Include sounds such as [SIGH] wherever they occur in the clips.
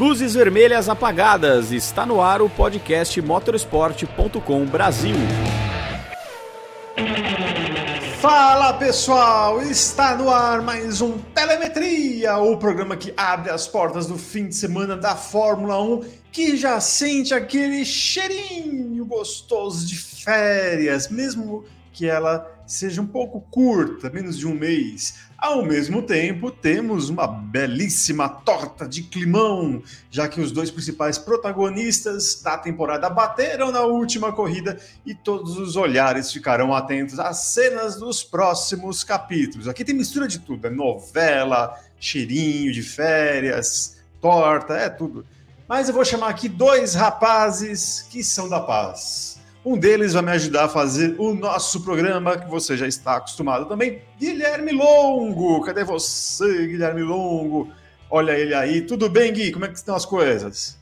Luzes vermelhas apagadas. Está no ar o podcast motorsport.com Brasil. Fala pessoal, está no ar mais um Telemetria, o programa que abre as portas do fim de semana da Fórmula 1, que já sente aquele cheirinho gostoso de férias, mesmo que ela seja um pouco curta, menos de um mês. Ao mesmo tempo, temos uma belíssima torta de climão, já que os dois principais protagonistas da temporada bateram na última corrida e todos os olhares ficarão atentos às cenas dos próximos capítulos. Aqui tem mistura de tudo: é novela, cheirinho de férias, torta, é tudo. Mas eu vou chamar aqui dois rapazes que são da paz. Um deles vai me ajudar a fazer o nosso programa, que você já está acostumado também. Guilherme Longo, cadê você, Guilherme Longo? Olha ele aí. Tudo bem, Gui? Como é que estão as coisas?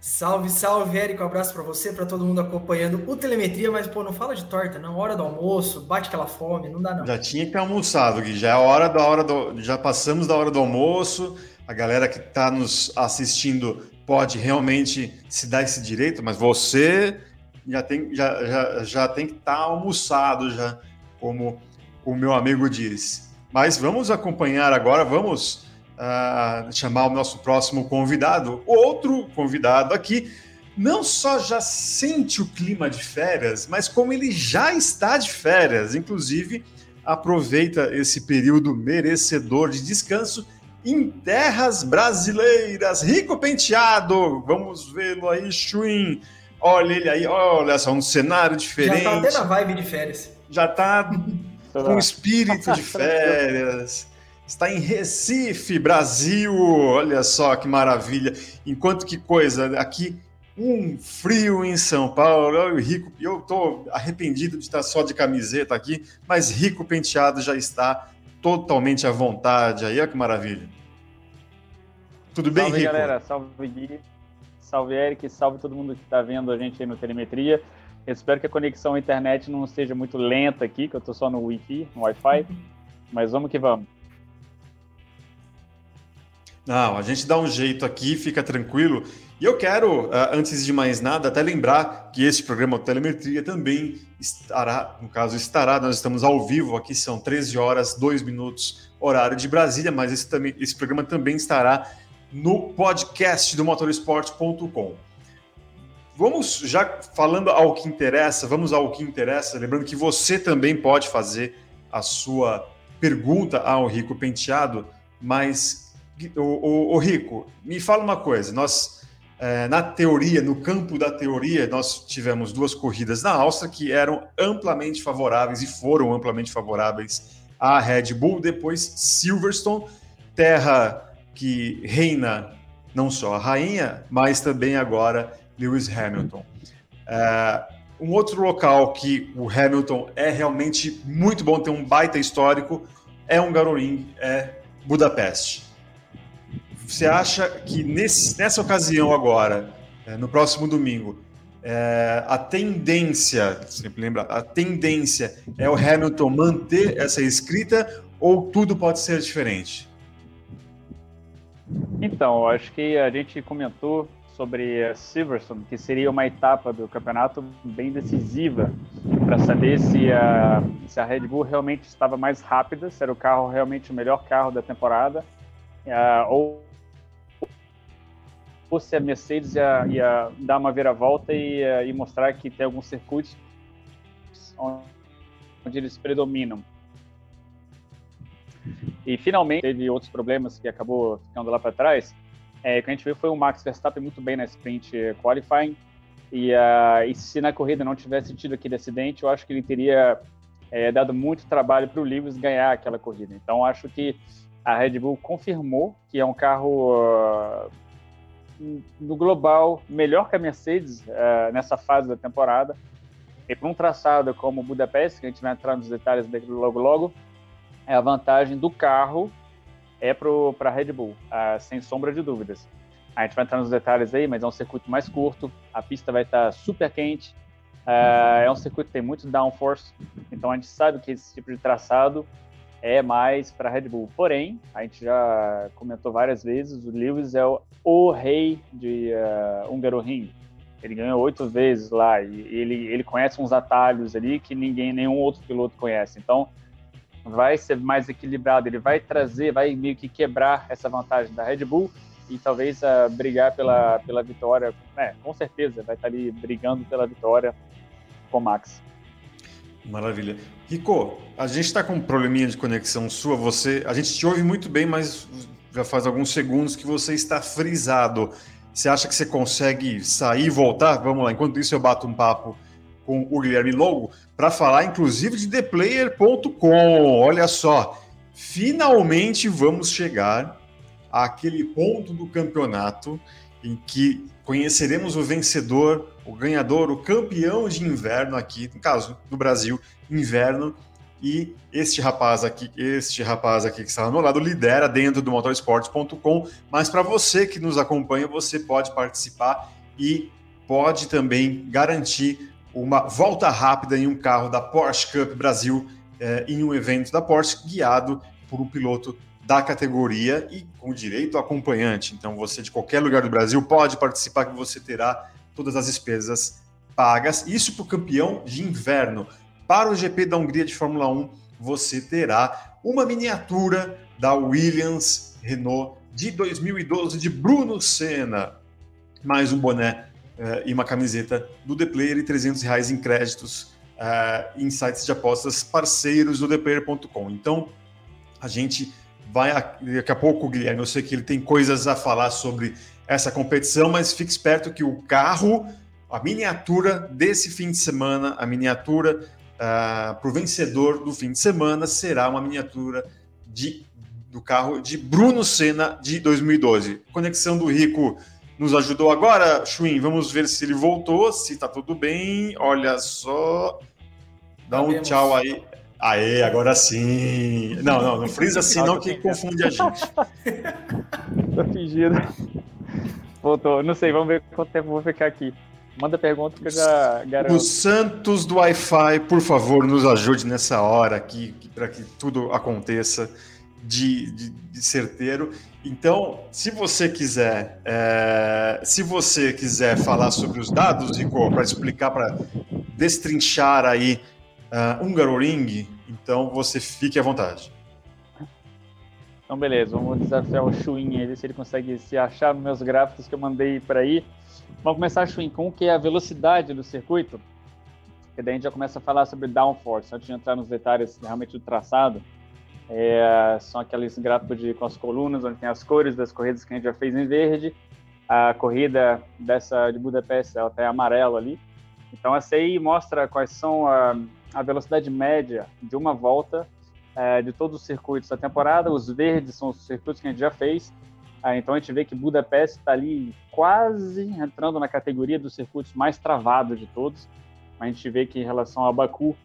Salve, salve, Érico. Um abraço para você, para todo mundo acompanhando o Telemetria, mas pô, não fala de torta, não. Hora do almoço, bate aquela fome, não dá não. Já tinha que ter almoçado, Gui. Já é hora da hora do. Já passamos da hora do almoço. A galera que está nos assistindo pode realmente se dar esse direito, mas você já tem, já, já, já tem que estar tá almoçado, já, como o meu amigo diz. Mas vamos acompanhar agora, vamos uh, chamar o nosso próximo convidado. Outro convidado aqui não só já sente o clima de férias, mas como ele já está de férias, inclusive aproveita esse período merecedor de descanso em terras brasileiras. Rico Penteado, vamos vê-lo aí, Chuin. Olha ele aí, olha só, um cenário diferente. Já tá até na vibe de férias. Já tá [LAUGHS] com espírito de férias. Está em Recife, Brasil. Olha só que maravilha. Enquanto que coisa, aqui um frio em São Paulo. Eu, rico, eu tô arrependido de estar só de camiseta aqui, mas Rico Penteado já está totalmente à vontade. Aí, olha que maravilha. Tudo bem, salve, Rico? galera. Salve, Gui. Salve, Eric. Salve todo mundo que está vendo a gente aí no Telemetria. Eu espero que a conexão à internet não esteja muito lenta aqui, que eu estou só no Wi-Fi, no Wi-Fi. Mas vamos que vamos. Não, a gente dá um jeito aqui, fica tranquilo. E eu quero, ah, antes de mais nada, até lembrar que esse programa Telemetria também estará, no caso, estará, nós estamos ao vivo aqui, são 13 horas, 2 minutos, horário de Brasília, mas esse, também, esse programa também estará no podcast do motorsport.com. Vamos já falando ao que interessa, vamos ao que interessa, lembrando que você também pode fazer a sua pergunta ao Rico Penteado, mas o, o, o Rico, me fala uma coisa, nós é, na teoria, no campo da teoria, nós tivemos duas corridas na Áustria que eram amplamente favoráveis e foram amplamente favoráveis à Red Bull, depois Silverstone, terra que reina não só a rainha, mas também agora Lewis Hamilton. É, um outro local que o Hamilton é realmente muito bom, tem um baita histórico, é um Garoring, é Budapeste. Você acha que nesse, nessa ocasião agora, é, no próximo domingo, é, a tendência, sempre lembra, a tendência é o Hamilton manter essa escrita ou tudo pode ser diferente? Então, acho que a gente comentou sobre Silverstone, que seria uma etapa do campeonato bem decisiva para saber se a, se a Red Bull realmente estava mais rápida, se era o carro realmente o melhor carro da temporada, uh, ou, ou se a Mercedes ia, ia dar uma viravolta e, uh, e mostrar que tem alguns circuitos onde eles predominam. E finalmente teve outros problemas que acabou ficando lá para trás. É, o que a gente viu foi o Max Verstappen muito bem na sprint qualifying. E, uh, e se na corrida não tivesse tido aquele acidente, eu acho que ele teria é, dado muito trabalho para o Lewis ganhar aquela corrida. Então acho que a Red Bull confirmou que é um carro uh, no global melhor que a Mercedes uh, nessa fase da temporada. E para um traçado como Budapeste, que a gente vai entrar nos detalhes logo logo, é a vantagem do carro é para a Red Bull, uh, sem sombra de dúvidas. A gente vai entrar nos detalhes aí, mas é um circuito mais curto, a pista vai estar super quente, uh, é um circuito que tem muito downforce, então a gente sabe que esse tipo de traçado é mais para Red Bull. Porém, a gente já comentou várias vezes, o Lewis é o, o rei de uh, Hungaroring. Ele ganhou oito vezes lá e ele, ele conhece uns atalhos ali que ninguém, nenhum outro piloto conhece. Então, vai ser mais equilibrado. Ele vai trazer, vai meio que quebrar essa vantagem da Red Bull e talvez uh, brigar pela, pela vitória. É, com certeza, vai estar ali brigando pela vitória com o Max. Maravilha. Rico, a gente está com um probleminha de conexão sua. Você, a gente te ouve muito bem, mas já faz alguns segundos que você está frisado. Você acha que você consegue sair e voltar? Vamos lá. Enquanto isso, eu bato um papo com o Guilherme Longo para falar, inclusive, de ThePlayer.com. Olha só, finalmente vamos chegar àquele ponto do campeonato em que conheceremos o vencedor, o ganhador, o campeão de inverno aqui, no caso do Brasil, inverno. E este rapaz aqui, este rapaz aqui que está meu lado, lidera dentro do motorsports.com. Mas para você que nos acompanha, você pode participar e pode também garantir uma volta rápida em um carro da Porsche Cup Brasil eh, em um evento da Porsche guiado por um piloto da categoria e com direito ao acompanhante. Então, você de qualquer lugar do Brasil pode participar, que você terá todas as despesas pagas. Isso para o campeão de inverno. Para o GP da Hungria de Fórmula 1, você terá uma miniatura da Williams Renault de 2012 de Bruno Senna, mais um boné uh, e uma camiseta do The Player e 300 reais em créditos uh, em sites de apostas parceiros do ThePlayer.com. Então, a gente vai daqui a pouco, Guilherme, eu sei que ele tem coisas a falar sobre essa competição, mas fique esperto que o carro, a miniatura desse fim de semana, a miniatura uh, ah, para o vencedor do fim de semana será uma miniatura de, do carro de Bruno Senna de 2012. Conexão do Rico nos ajudou agora, Chuin. Vamos ver se ele voltou, se está tudo bem. Olha só. Dá um tchau aí. Aê, agora sim. Não, não, não frisa assim não que confunde a gente. [LAUGHS] Tô fingindo. Voltou. Não sei, vamos ver quanto tempo vou ficar aqui. Manda pergunta que eu já garanto. O Santos do Wi-Fi, por favor, nos ajude nessa hora aqui, para que tudo aconteça de, de, de, certeiro. Então, se você quiser, é, se você quiser falar sobre os dados, Rico, para explicar, para destrinchar aí uh, Hungaroring, então você fique à vontade. Então, beleza, vamos desafiar o Chuin aí, ver se ele consegue se achar nos meus gráficos que eu mandei para aí. Vamos começar, Chuin, com o que é a velocidade do circuito, e daí a gente já começa a falar sobre downforce, antes de entrar nos detalhes realmente do traçado. É, são aqueles gráficos de, com as colunas, onde tem as cores das corridas que a gente já fez em verde. A corrida dessa de Budapeste, ela em amarelo ali. Então, essa aí mostra quais são a, a velocidade média de uma volta é, de todos os circuitos da temporada. Os verdes são os circuitos que a gente já fez. É, então a gente vê que Budapeste está ali quase entrando na categoria dos circuitos mais travados de todos. A gente vê que em relação a Baku,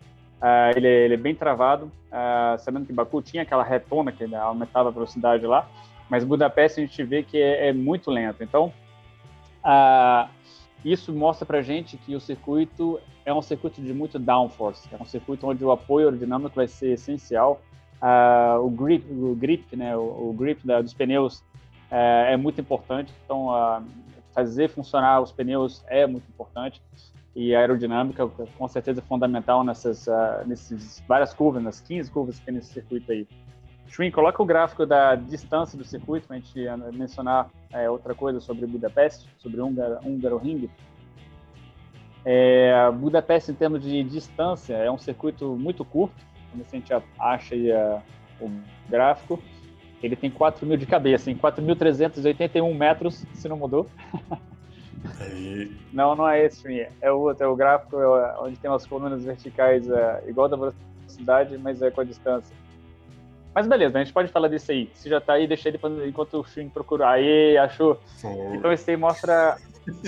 é, ele, é, ele, é bem travado, é, sabendo que Baku tinha aquela retona que aumentava a velocidade lá, mas Budapeste a gente vê que é, é muito lento. Então, isso mostra para gente que o circuito é um circuito de muito downforce, é um circuito onde o apoio aerodinâmico vai ser essencial. Uh, o grip, o grip, né, o, o grip da, dos pneus uh, é muito importante. Então, uh, fazer funcionar os pneus é muito importante e aerodinâmica com certeza é fundamental nessas, uh, nessas várias curvas, nas 15 curvas que tem nesse circuito aí. Schwinn, coloca o gráfico da distância do circuito para a gente mencionar é, outra coisa sobre Budapeste, sobre Húngaro Ring. É, Budapeste, em termos de distância, é um circuito muito curto, como a gente acha aí a, o gráfico. Ele tem 4 mil de cabeça, em 4.381 metros, se não mudou. [LAUGHS] Não, não é esse, é o outro, é o gráfico é onde tem umas colunas verticais é, igual da velocidade, mas é com a distância. Mas beleza, a gente pode falar disso aí. Se já tá aí, deixa ele enquanto o Shin procura. Aí, achou. Então esse aí mostra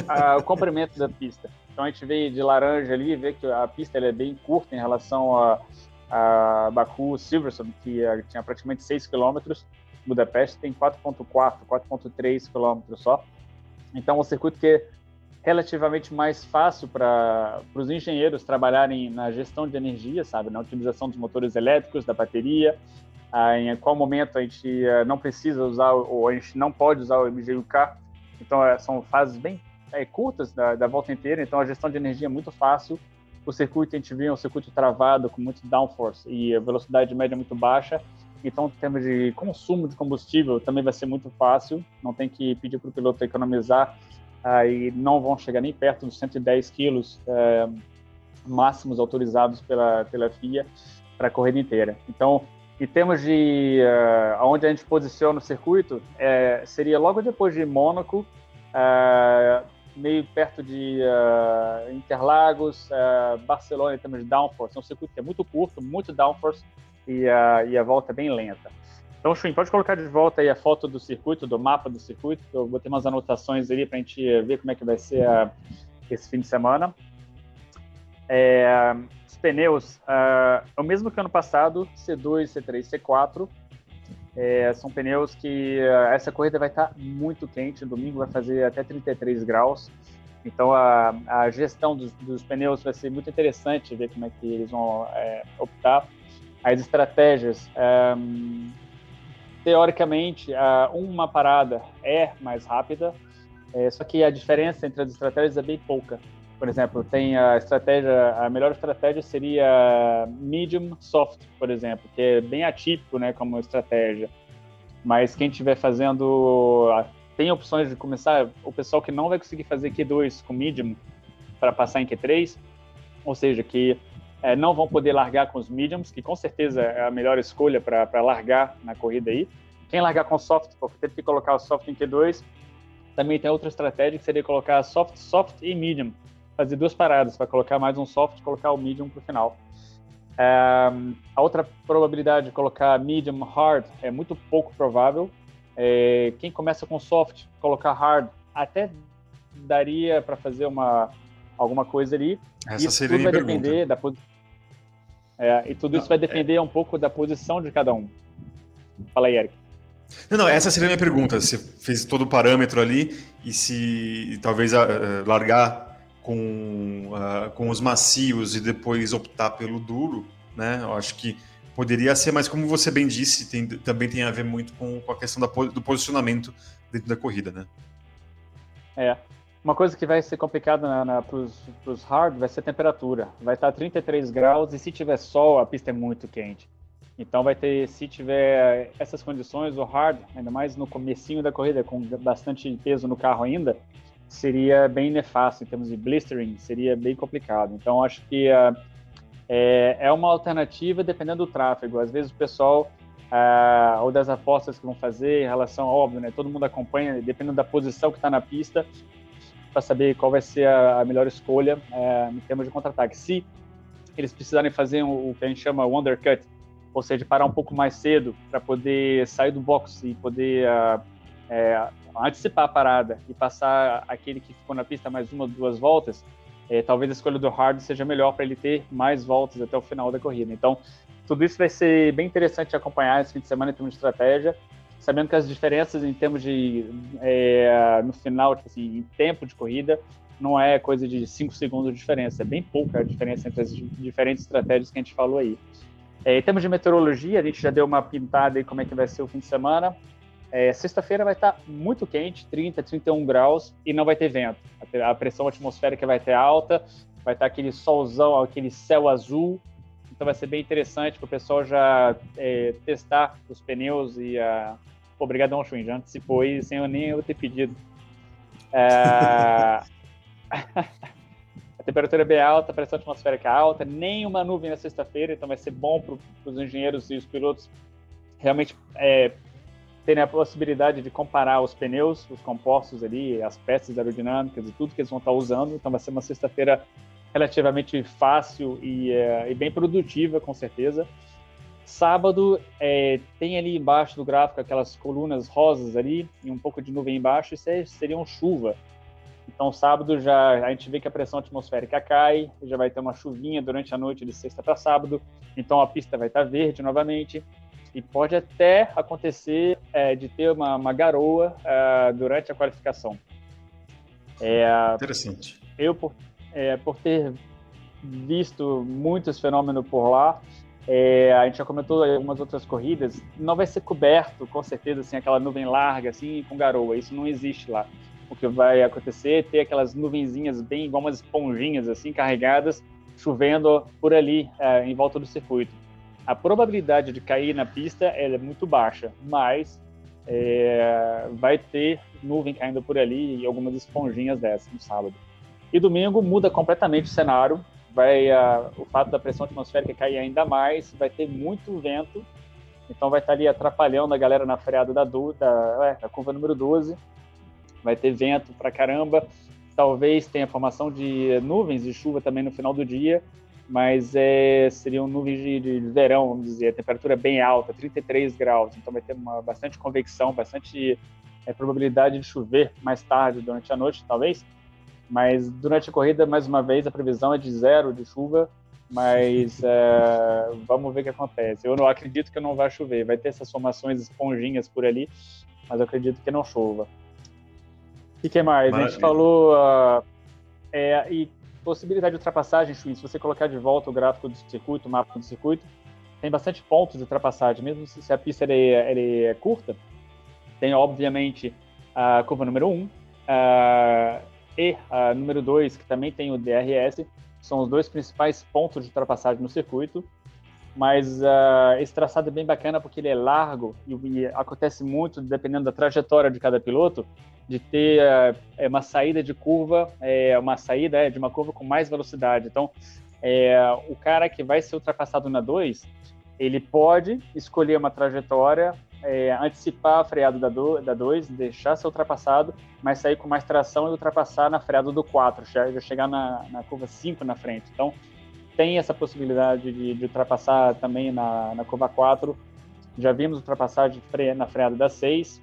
a, o comprimento da pista. Então a gente vê de laranja ali, vê que a pista é bem curta em relação a, a Baku Silverstone, que uh, tinha praticamente 6 km. Budapeste tem 4.4, 4.3 km só. Então é um circuito que é relativamente mais fácil para os engenheiros trabalharem na gestão de energia, sabe, na utilização dos motores elétricos, da bateria, ah, em qual momento a gente ah, não precisa usar ou a gente não pode usar o MGUK. Então, é, são fases bem é, curtas da, da, volta inteira, então a gestão de energia é muito fácil. O circuito, a gente viu, é um circuito travado, com muito downforce e a velocidade média muito baixa. Então, em termos de consumo de combustível, também vai ser muito fácil. Não tem que pedir para o piloto economizar aí não vão chegar nem perto dos 110 quilos é, máximos autorizados pela, pela FIA para a corrida inteira. Então, em termos de uh, onde a gente posiciona o circuito, é, seria logo depois de Mônaco, uh, meio perto de uh, Interlagos, Barcelona em termos de downforce. É um circuito que é muito curto, muito downforce e, e a volta é bem lenta. Então, Chuin, pode colocar de volta aí a foto do circuito, do mapa do circuito. Eu botei umas anotações ali para a gente ver como é que vai ser a, esse fim de semana. É, os pneus, uh, é o mesmo que ano passado, C2, C3, C4. É, são pneus que uh, essa corrida vai estar muito quente. Domingo vai fazer até 33 graus. Então a, a gestão dos, dos, pneus vai ser muito interessante ver como é que eles vão é, optar. As estratégias, um, teoricamente, uma parada é mais rápida, é, só que a diferença entre as estratégias é bem pouca. Por exemplo, tem a estratégia, a melhor estratégia seria medium soft, por exemplo, que é bem atípico, né, como estratégia. Mas quem estiver fazendo, tem opções de começar, o pessoal que não vai conseguir fazer Q2 com medium para passar em Q3, ou seja, que é, não vão poder largar com os mediums, que com certeza é a melhor escolha para largar na corrida aí. Quem largar com soft, porque teve que colocar o soft em Q2, também tem outra estratégia que seria colocar soft, soft e medium fazer duas paradas, vai colocar mais um soft e colocar o medium para o final. É, a outra probabilidade de colocar medium hard é muito pouco provável. É, quem começa com soft, colocar hard, até daria para fazer uma alguma coisa ali. Essa isso tudo vai pergunta. depender da é, e tudo isso vai depender é... um pouco da posição de cada um. Fala aí, Eric. Não, não, essa seria a minha pergunta. Você fez todo o parâmetro ali e se talvez uh, largar com, uh, com os macios e depois optar pelo duro, né? Eu acho que poderia ser, mas como você bem disse, tem, também tem a ver muito com, com a questão da, do posicionamento dentro da corrida, né? É. Uma coisa que vai ser complicada para os hard vai ser a temperatura. Vai estar 33 graus e se tiver sol, a pista é muito quente. Então vai ter, se tiver essas condições, o hard, ainda mais no comecinho da corrida, com bastante peso no carro ainda, seria bem nefasto em termos de blistering, seria bem complicado. Então, acho que uh, é, é, uma alternativa dependendo do tráfego. Às vezes o pessoal, uh, ou das apostas que vão fazer em relação, óbvio, né, todo mundo acompanha, dependendo da posição que está na pista, para saber qual vai ser a, a melhor escolha uh, em termos de contra-ataque. Se eles precisarem fazer o, o que a gente chama o undercut, ou seja, parar um pouco mais cedo para poder sair do box e poder é, antecipar a parada e passar aquele que ficou na pista mais uma, duas voltas, é, talvez a escolha do hard seja melhor para ele ter mais voltas até o final da corrida. Então, tudo isso vai ser bem interessante de acompanhar esse fim de semana em termos de estratégia, sabendo que as diferenças em termos de é, no final, tipo assim, em tempo de corrida, não é coisa de 5 segundos de diferença, é bem pouca a diferença entre as diferentes estratégias que a gente falou aí. É, em termos de meteorologia, a gente já deu uma pintada aí como é que vai ser o fim de semana. É, Sexta-feira vai estar muito quente, 30, 31 graus, e não vai ter vento. A pressão atmosférica vai ter alta, vai estar aquele solzão, aquele céu azul. Então vai ser bem interessante para o pessoal já é, testar os pneus e a. Obrigadão, Schwinn, já antecipou aí sem eu nem eu ter pedido. É... [LAUGHS] a temperatura é bem alta, a pressão atmosférica é alta, nenhuma nuvem na sexta-feira, então vai ser bom para os engenheiros e os pilotos realmente é, terem a possibilidade de comparar os pneus, os compostos ali, as peças aerodinâmicas e tudo que eles vão estar usando. Então vai ser uma sexta-feira relativamente fácil e, é, e, bem produtiva, com certeza. Sábado é, tem ali embaixo do gráfico aquelas colunas rosas ali e um pouco de nuvem embaixo, isso é, seriam chuva. Então sábado já a gente vê que a pressão atmosférica cai, já vai ter uma chuvinha durante a noite de sexta para sábado, então a pista vai estar verde novamente. E pode até acontecer é, de ter uma, uma garoa é, durante a qualificação. É, Interessante. Eu, por, é, por ter visto muitos fenômenos por lá, É, a gente já comentou algumas outras corridas, não vai ser coberto, com certeza, assim, aquela nuvem larga, assim, com garoa. Isso não existe lá. O que vai acontecer é ter aquelas nuvenzinhas bem igual umas esponjinhas, assim, carregadas, chovendo por ali, é, em volta do circuito. A probabilidade de cair na pista é muito baixa, mas é, vai ter nuvem caindo por ali e algumas esponjinhas dessas no sábado. E domingo muda completamente o cenário, vai uh, o fato da pressão atmosférica cair ainda mais, vai ter muito vento, então vai estar ali atrapalhando a galera na freada da, da, é, da curva número 12, vai ter vento pra caramba, talvez tenha formação de nuvens de chuva também no final do dia, mas é, seriam nuvens de, de, verão, vamos dizer, a temperatura é bem alta, 33 graus, então vai ter uma, bastante convecção, bastante é, probabilidade de chover mais tarde, durante a noite, talvez, mas durante a corrida, mais uma vez, a previsão é de zero de chuva, mas é, [LAUGHS] vamos ver o que acontece. Eu não acredito que não vai chover, vai ter essas formações esponjinhas por ali, mas eu acredito que não chova. E que mais? Maravilha. A gente falou uh, é, e possibilidade de ultrapassagem, se você colocar de volta o gráfico do circuito, o mapa do circuito, tem bastante pontos de ultrapassagem, mesmo se a pista é curta. Tem, obviamente, a curva número 1, um, uh, e a número 2, que também tem o DRS, são os dois principais pontos de ultrapassagem no circuito. Mas uh, esse traçado é bem bacana porque ele é largo e, e, acontece muito, dependendo da trajetória de cada piloto, de ter uh, uma saída de curva, é, uma saída é, de uma curva com mais velocidade. Então, é, o cara que vai ser ultrapassado na 2, ele pode escolher uma trajetória é, antecipar a freada da 2, da dois, deixar ser ultrapassado, mas sair com mais tração e ultrapassar na freada do 4, já chegar na, na curva 5 na frente. Então, tem essa possibilidade de, de ultrapassar também na, na curva 4. Já vimos ultrapassagem na freada da 6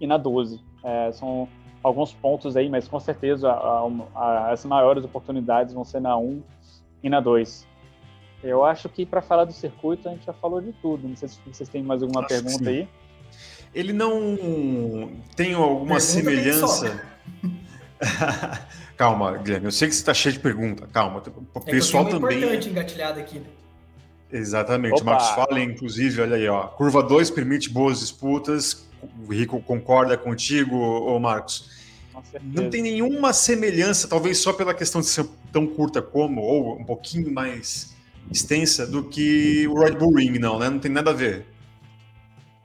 e na 12. É, são alguns pontos aí, mas com certeza a, a, as maiores oportunidades vão ser na 1 e na 2. Eu acho que para falar do circuito a gente já falou de tudo. Não sei se vocês têm mais alguma acho pergunta aí. Ele não tem alguma pergunta semelhança. [LAUGHS] calma, Guilherme. Eu sei que você está cheio de pergunta. Calma. O é pessoal é também. importante engatilhado aqui. Né? Exatamente. Opa. Marcos Fallen, inclusive, olha aí, ó. Curva 2 permite boas disputas. O Rico concorda contigo, ô Marcos. Não tem nenhuma semelhança, talvez só pela questão de ser tão curta como, ou um pouquinho mais extensa do que o Red Bull Ring, não, né? Não tem nada a ver.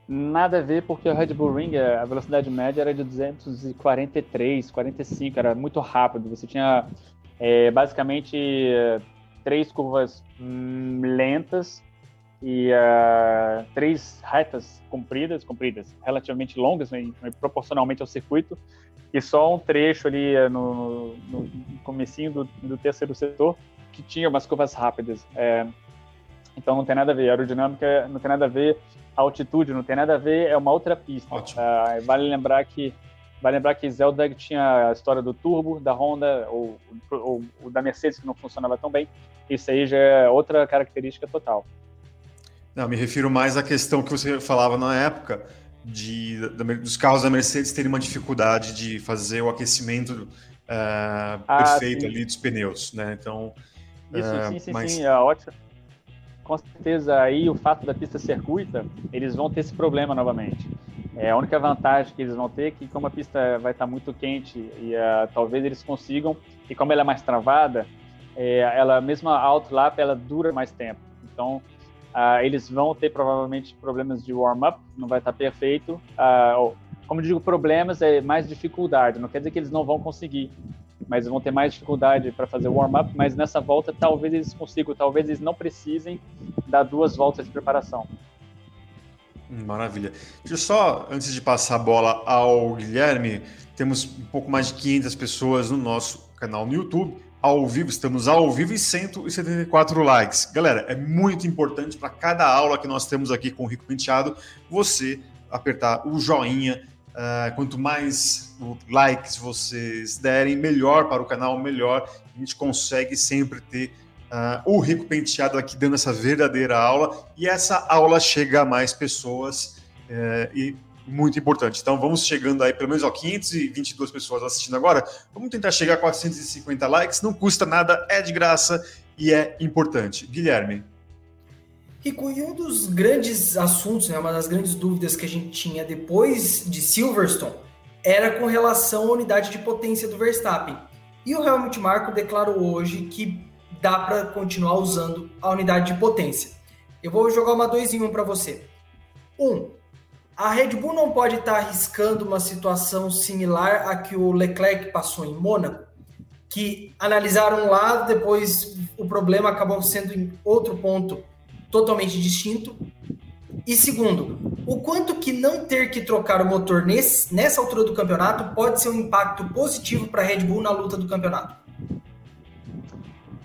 Nada a ver, porque o Red Bull Ring, a velocidade média era de 243, 45, era muito rápido. Você tinha é, basicamente três curvas hum, lentas e uh, três retas compridas, compridas, relativamente longas, né, proporcionalmente ao circuito, e só um trecho ali uh, no, no, comecinho do, do terceiro setor que tinha umas curvas rápidas. É, então não tem nada a ver, a aerodinâmica não tem nada a ver, a altitude não tem nada a ver, é uma outra pista. É, vale lembrar que vale lembrar que Zelda tinha a história do turbo da Honda ou, ou, ou, da Mercedes que não funcionava tão bem. Isso aí já é outra característica total. Não, me refiro mais à questão que você falava na época de, dos carros da Mercedes terem uma dificuldade de fazer o aquecimento uh, ah, perfeito sim. ali dos pneus, né? Então isso, é, sim, sim, mas... sim, é ótimo. Com certeza, aí o fato da pista ser curta, eles vão ter esse problema novamente. É a única vantagem que eles vão ter é que como a pista vai estar muito quente e uh, talvez eles consigam, e como ela é mais travada, é, ela mesmo a outlap ela dura mais tempo. Então uh, eles vão ter provavelmente problemas de warm-up, não vai estar perfeito. Uh, como digo, problemas é mais dificuldade. Não quer dizer que eles não vão conseguir, mas vão ter mais dificuldade para fazer warm-up, mas nessa volta talvez eles consigam, talvez eles não precisem dar duas voltas de preparação. Maravilha. Deixa eu só, antes de passar a bola ao Guilherme, temos um pouco mais de 500 pessoas no nosso canal no YouTube. Ao vivo, estamos ao vivo e 174 likes. Galera, é muito importante para cada aula que nós temos aqui com o Rico Penteado, você apertar o joinha, Uh, quanto mais likes vocês derem, melhor para o canal, melhor a gente consegue sempre ter uh, o Rico Penteado aqui dando essa verdadeira aula e essa aula chega a mais pessoas uh, e muito importante. Então vamos chegando aí, pelo menos ó, 522 pessoas assistindo agora. Vamos tentar chegar a 450 likes, não custa nada, é de graça e é importante. Guilherme. Rico, e um dos grandes assuntos, né, uma das grandes dúvidas que a gente tinha depois de Silverstone era com relação à unidade de potência do Verstappen. E o Helmut Marko declarou hoje que dá para continuar usando a unidade de potência. Eu vou jogar uma 2 em 1 um para você. Um, a Red Bull não pode estar tá arriscando uma situação similar à que o Leclerc passou em Mônaco, que analisaram um lado, depois o problema acabou sendo em outro ponto totalmente distinto. E segundo, o quanto que não ter que trocar o motor nesse, nessa altura do campeonato pode ser um impacto positivo para a Red Bull na luta do campeonato?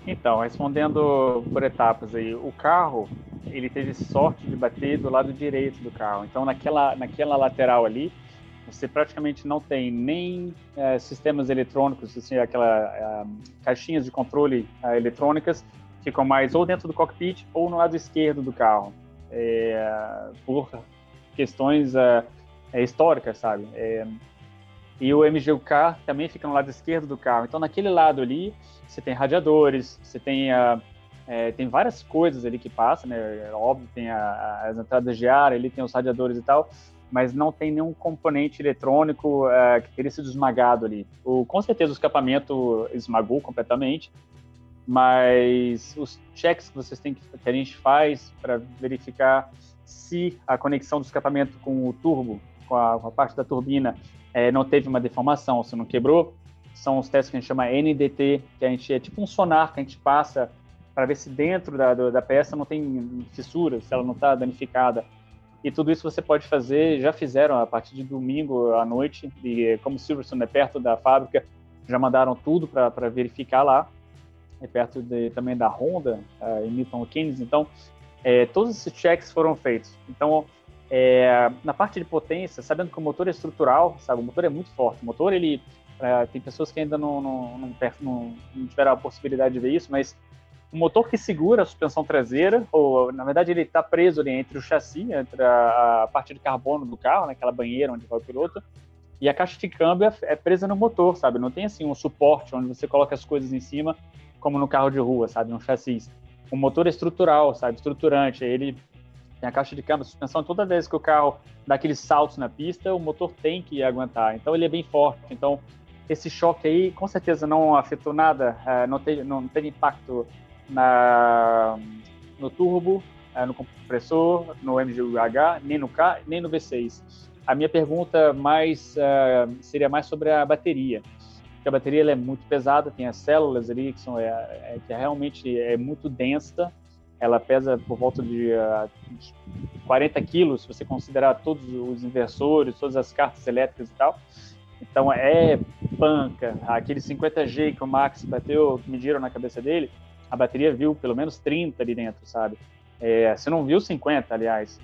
Então, respondendo por etapas aí, o carro ele teve sorte de bater do lado direito do carro. Então, naquela, naquela lateral ali, você praticamente não tem nem é, sistemas eletrônicos, assim, aquela é, caixinhas de controle é, eletrônicas, ficam mais ou dentro do cockpit ou no lado esquerdo do carro, é, por questões é, é, históricas, sabe? e o MGUK também fica no lado esquerdo do carro. Então, naquele lado ali, você tem radiadores, você tem é, tem várias coisas ali que passam, né? É óbvio, tem a, as entradas de ar, ele tem os radiadores e tal, mas não tem nenhum componente eletrônico é, que teria sido esmagado ali. O, com certeza o escapamento esmagou completamente, mas os checks que vocês têm que, que a gente faz para verificar se a conexão do escapamento com o turbo, com a, com a parte da turbina, é, não teve uma deformação, se não quebrou, são os testes que a gente chama NDT, que a gente é tipo um sonar que a gente passa para ver se dentro da, da peça não tem fissuras, se ela não está danificada. E tudo isso você pode fazer, já fizeram a partir de domingo à noite, e como Silverstone é perto da fábrica, já mandaram tudo para verificar lá. É perto de, também da Honda, uh, em Milton Keynes. Então, é, todos esses checks foram feitos. Então, é, na parte de potência, sabendo que o motor é estrutural, sabe, o motor é muito forte. O motor, ele é, tem pessoas que ainda não, não, não, não, não tiveram a possibilidade de ver isso, mas o motor que segura a suspensão traseira, ou na verdade ele está preso ali entre o chassi, entre a, a, parte de carbono do carro, naquela né, banheira onde vai o piloto, e a caixa de câmbio é, é, presa no motor, sabe? Não tem assim um suporte onde você coloca as coisas em cima, como no carro de rua, sabe? No chassi. O motor estrutural, sabe? Estruturante. Ele tem a caixa de câmbio, suspensão. Toda vez que o carro dá aqueles saltos na pista, o motor tem que aguentar. Então ele é bem forte. Então esse choque aí, com certeza não afetou nada, é, não teve, não teve impacto na, no turbo, é, no compressor, no MGUH, nem no K, nem no V6. A minha pergunta mais uh, seria mais sobre a bateria. Porque a bateria é muito pesada, tem as células ali que são é, é, que realmente é muito densa. Ela pesa por volta de, uh, de 40 quilos, se você considerar todos os inversores, todas as cartas elétricas e tal. Então é panca. Aquele 50G que o Max bateu, que mediram na cabeça dele, a bateria viu pelo menos 30 ali dentro, sabe? É, você não viu 50, aliás.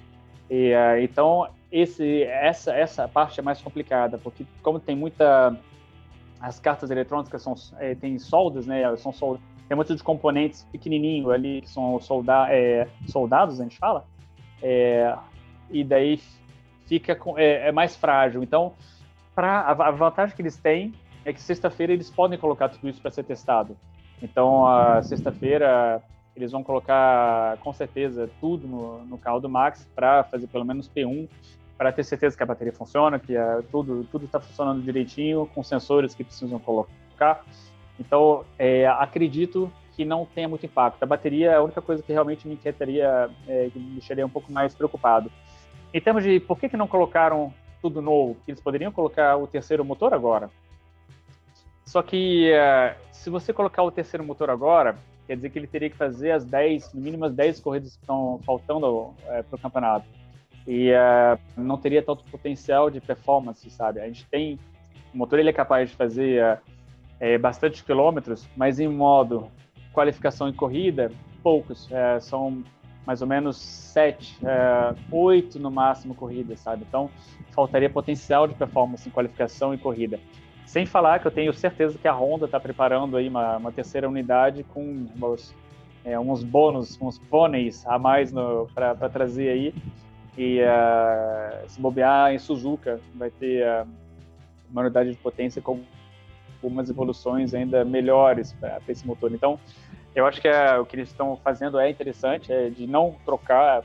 E, uh, então, esse, essa, essa parte é mais complicada, porque como tem muita... As cartas eletrônicas são, é, tem soldas, né? São soldas, tem muitos componentes pequenininhos ali, que são solda, é, soldados, a gente fala. É, e daí fica com, é, é mais frágil. Então, a, a vantagem que eles têm é que sexta-feira eles podem colocar tudo isso para ser testado. Então, a sexta-feira, eles vão colocar com certeza tudo no, no carro do Max para fazer pelo menos P1, para ter certeza que a bateria funciona, que a, tudo tudo está funcionando direitinho, com sensores que precisam colocar. Então, é, acredito que não tenha muito impacto. A bateria é a única coisa que realmente me inquietaria, é, que me deixaria um pouco mais preocupado. Em termos de por que, que não colocaram tudo novo, eles poderiam colocar o terceiro motor agora. Só que uh, se você colocar o terceiro motor agora, quer dizer que ele teria que fazer as 10, no mínimo as 10 corridas que estão faltando uh, eh, para o campeonato. E uh, não teria tanto potencial de performance, sabe? A gente tem. O motor ele é capaz de fazer uh, bastante quilômetros, mas em modo qualificação e corrida, poucos. são mais ou menos sete, oito no máximo corridas, sabe? Então faltaria potencial de performance em qualificação e corrida. Sem falar que eu tenho certeza que a Honda está preparando aí uma, uma, terceira unidade com uns, é, uns bônus, uns pôneis a mais para trazer aí. E uh, se bobear em Suzuka, vai ter uh, uma unidade de potência com algumas evoluções ainda melhores para esse motor. Então, Eu acho que é, o que eles estão fazendo é interessante, é de não trocar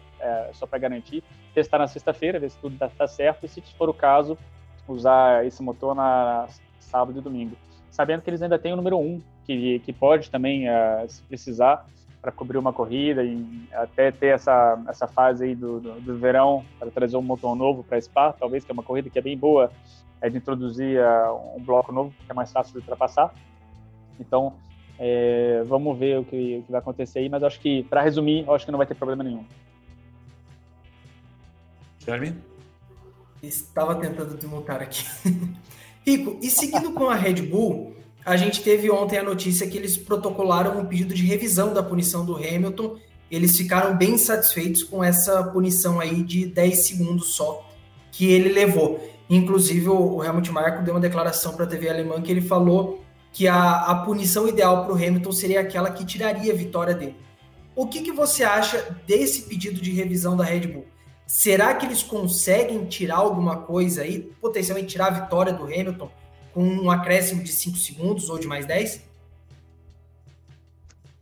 só para garantir, testar na sexta-feira, ver se tudo está tá certo e, se for o caso, usar esse motor na sábado e domingo. Sabendo que eles ainda têm o número 1, que, que pode também, uh, se precisar, para cobrir uma corrida e até ter essa, essa fase aí do, do, do verão para trazer um motor novo para Spa, talvez que é uma corrida que é bem boa, é de introduzir uh, um bloco novo que é mais fácil de ultrapassar. Então, é, vamos ver o que, o que, vai acontecer aí, mas acho que, para resumir, acho que não vai ter problema nenhum. Jeremy? Estava tentando desmutar aqui. [LAUGHS] Rico, e seguindo com a Red Bull, a gente teve ontem a notícia que eles protocolaram um pedido de revisão da punição do Hamilton. Eles ficaram bem satisfeitos com essa punição aí de 10 segundos só que ele levou. Inclusive, o Helmut Marko deu uma declaração para a TV alemã que ele falou que a, a punição ideal para o Hamilton seria aquela que tiraria a vitória dele. O que, que você acha desse pedido de revisão da Red Bull? Será que eles conseguem tirar alguma coisa aí, potencialmente tirar a vitória do Hamilton com um acréscimo de 5 segundos ou de mais 10?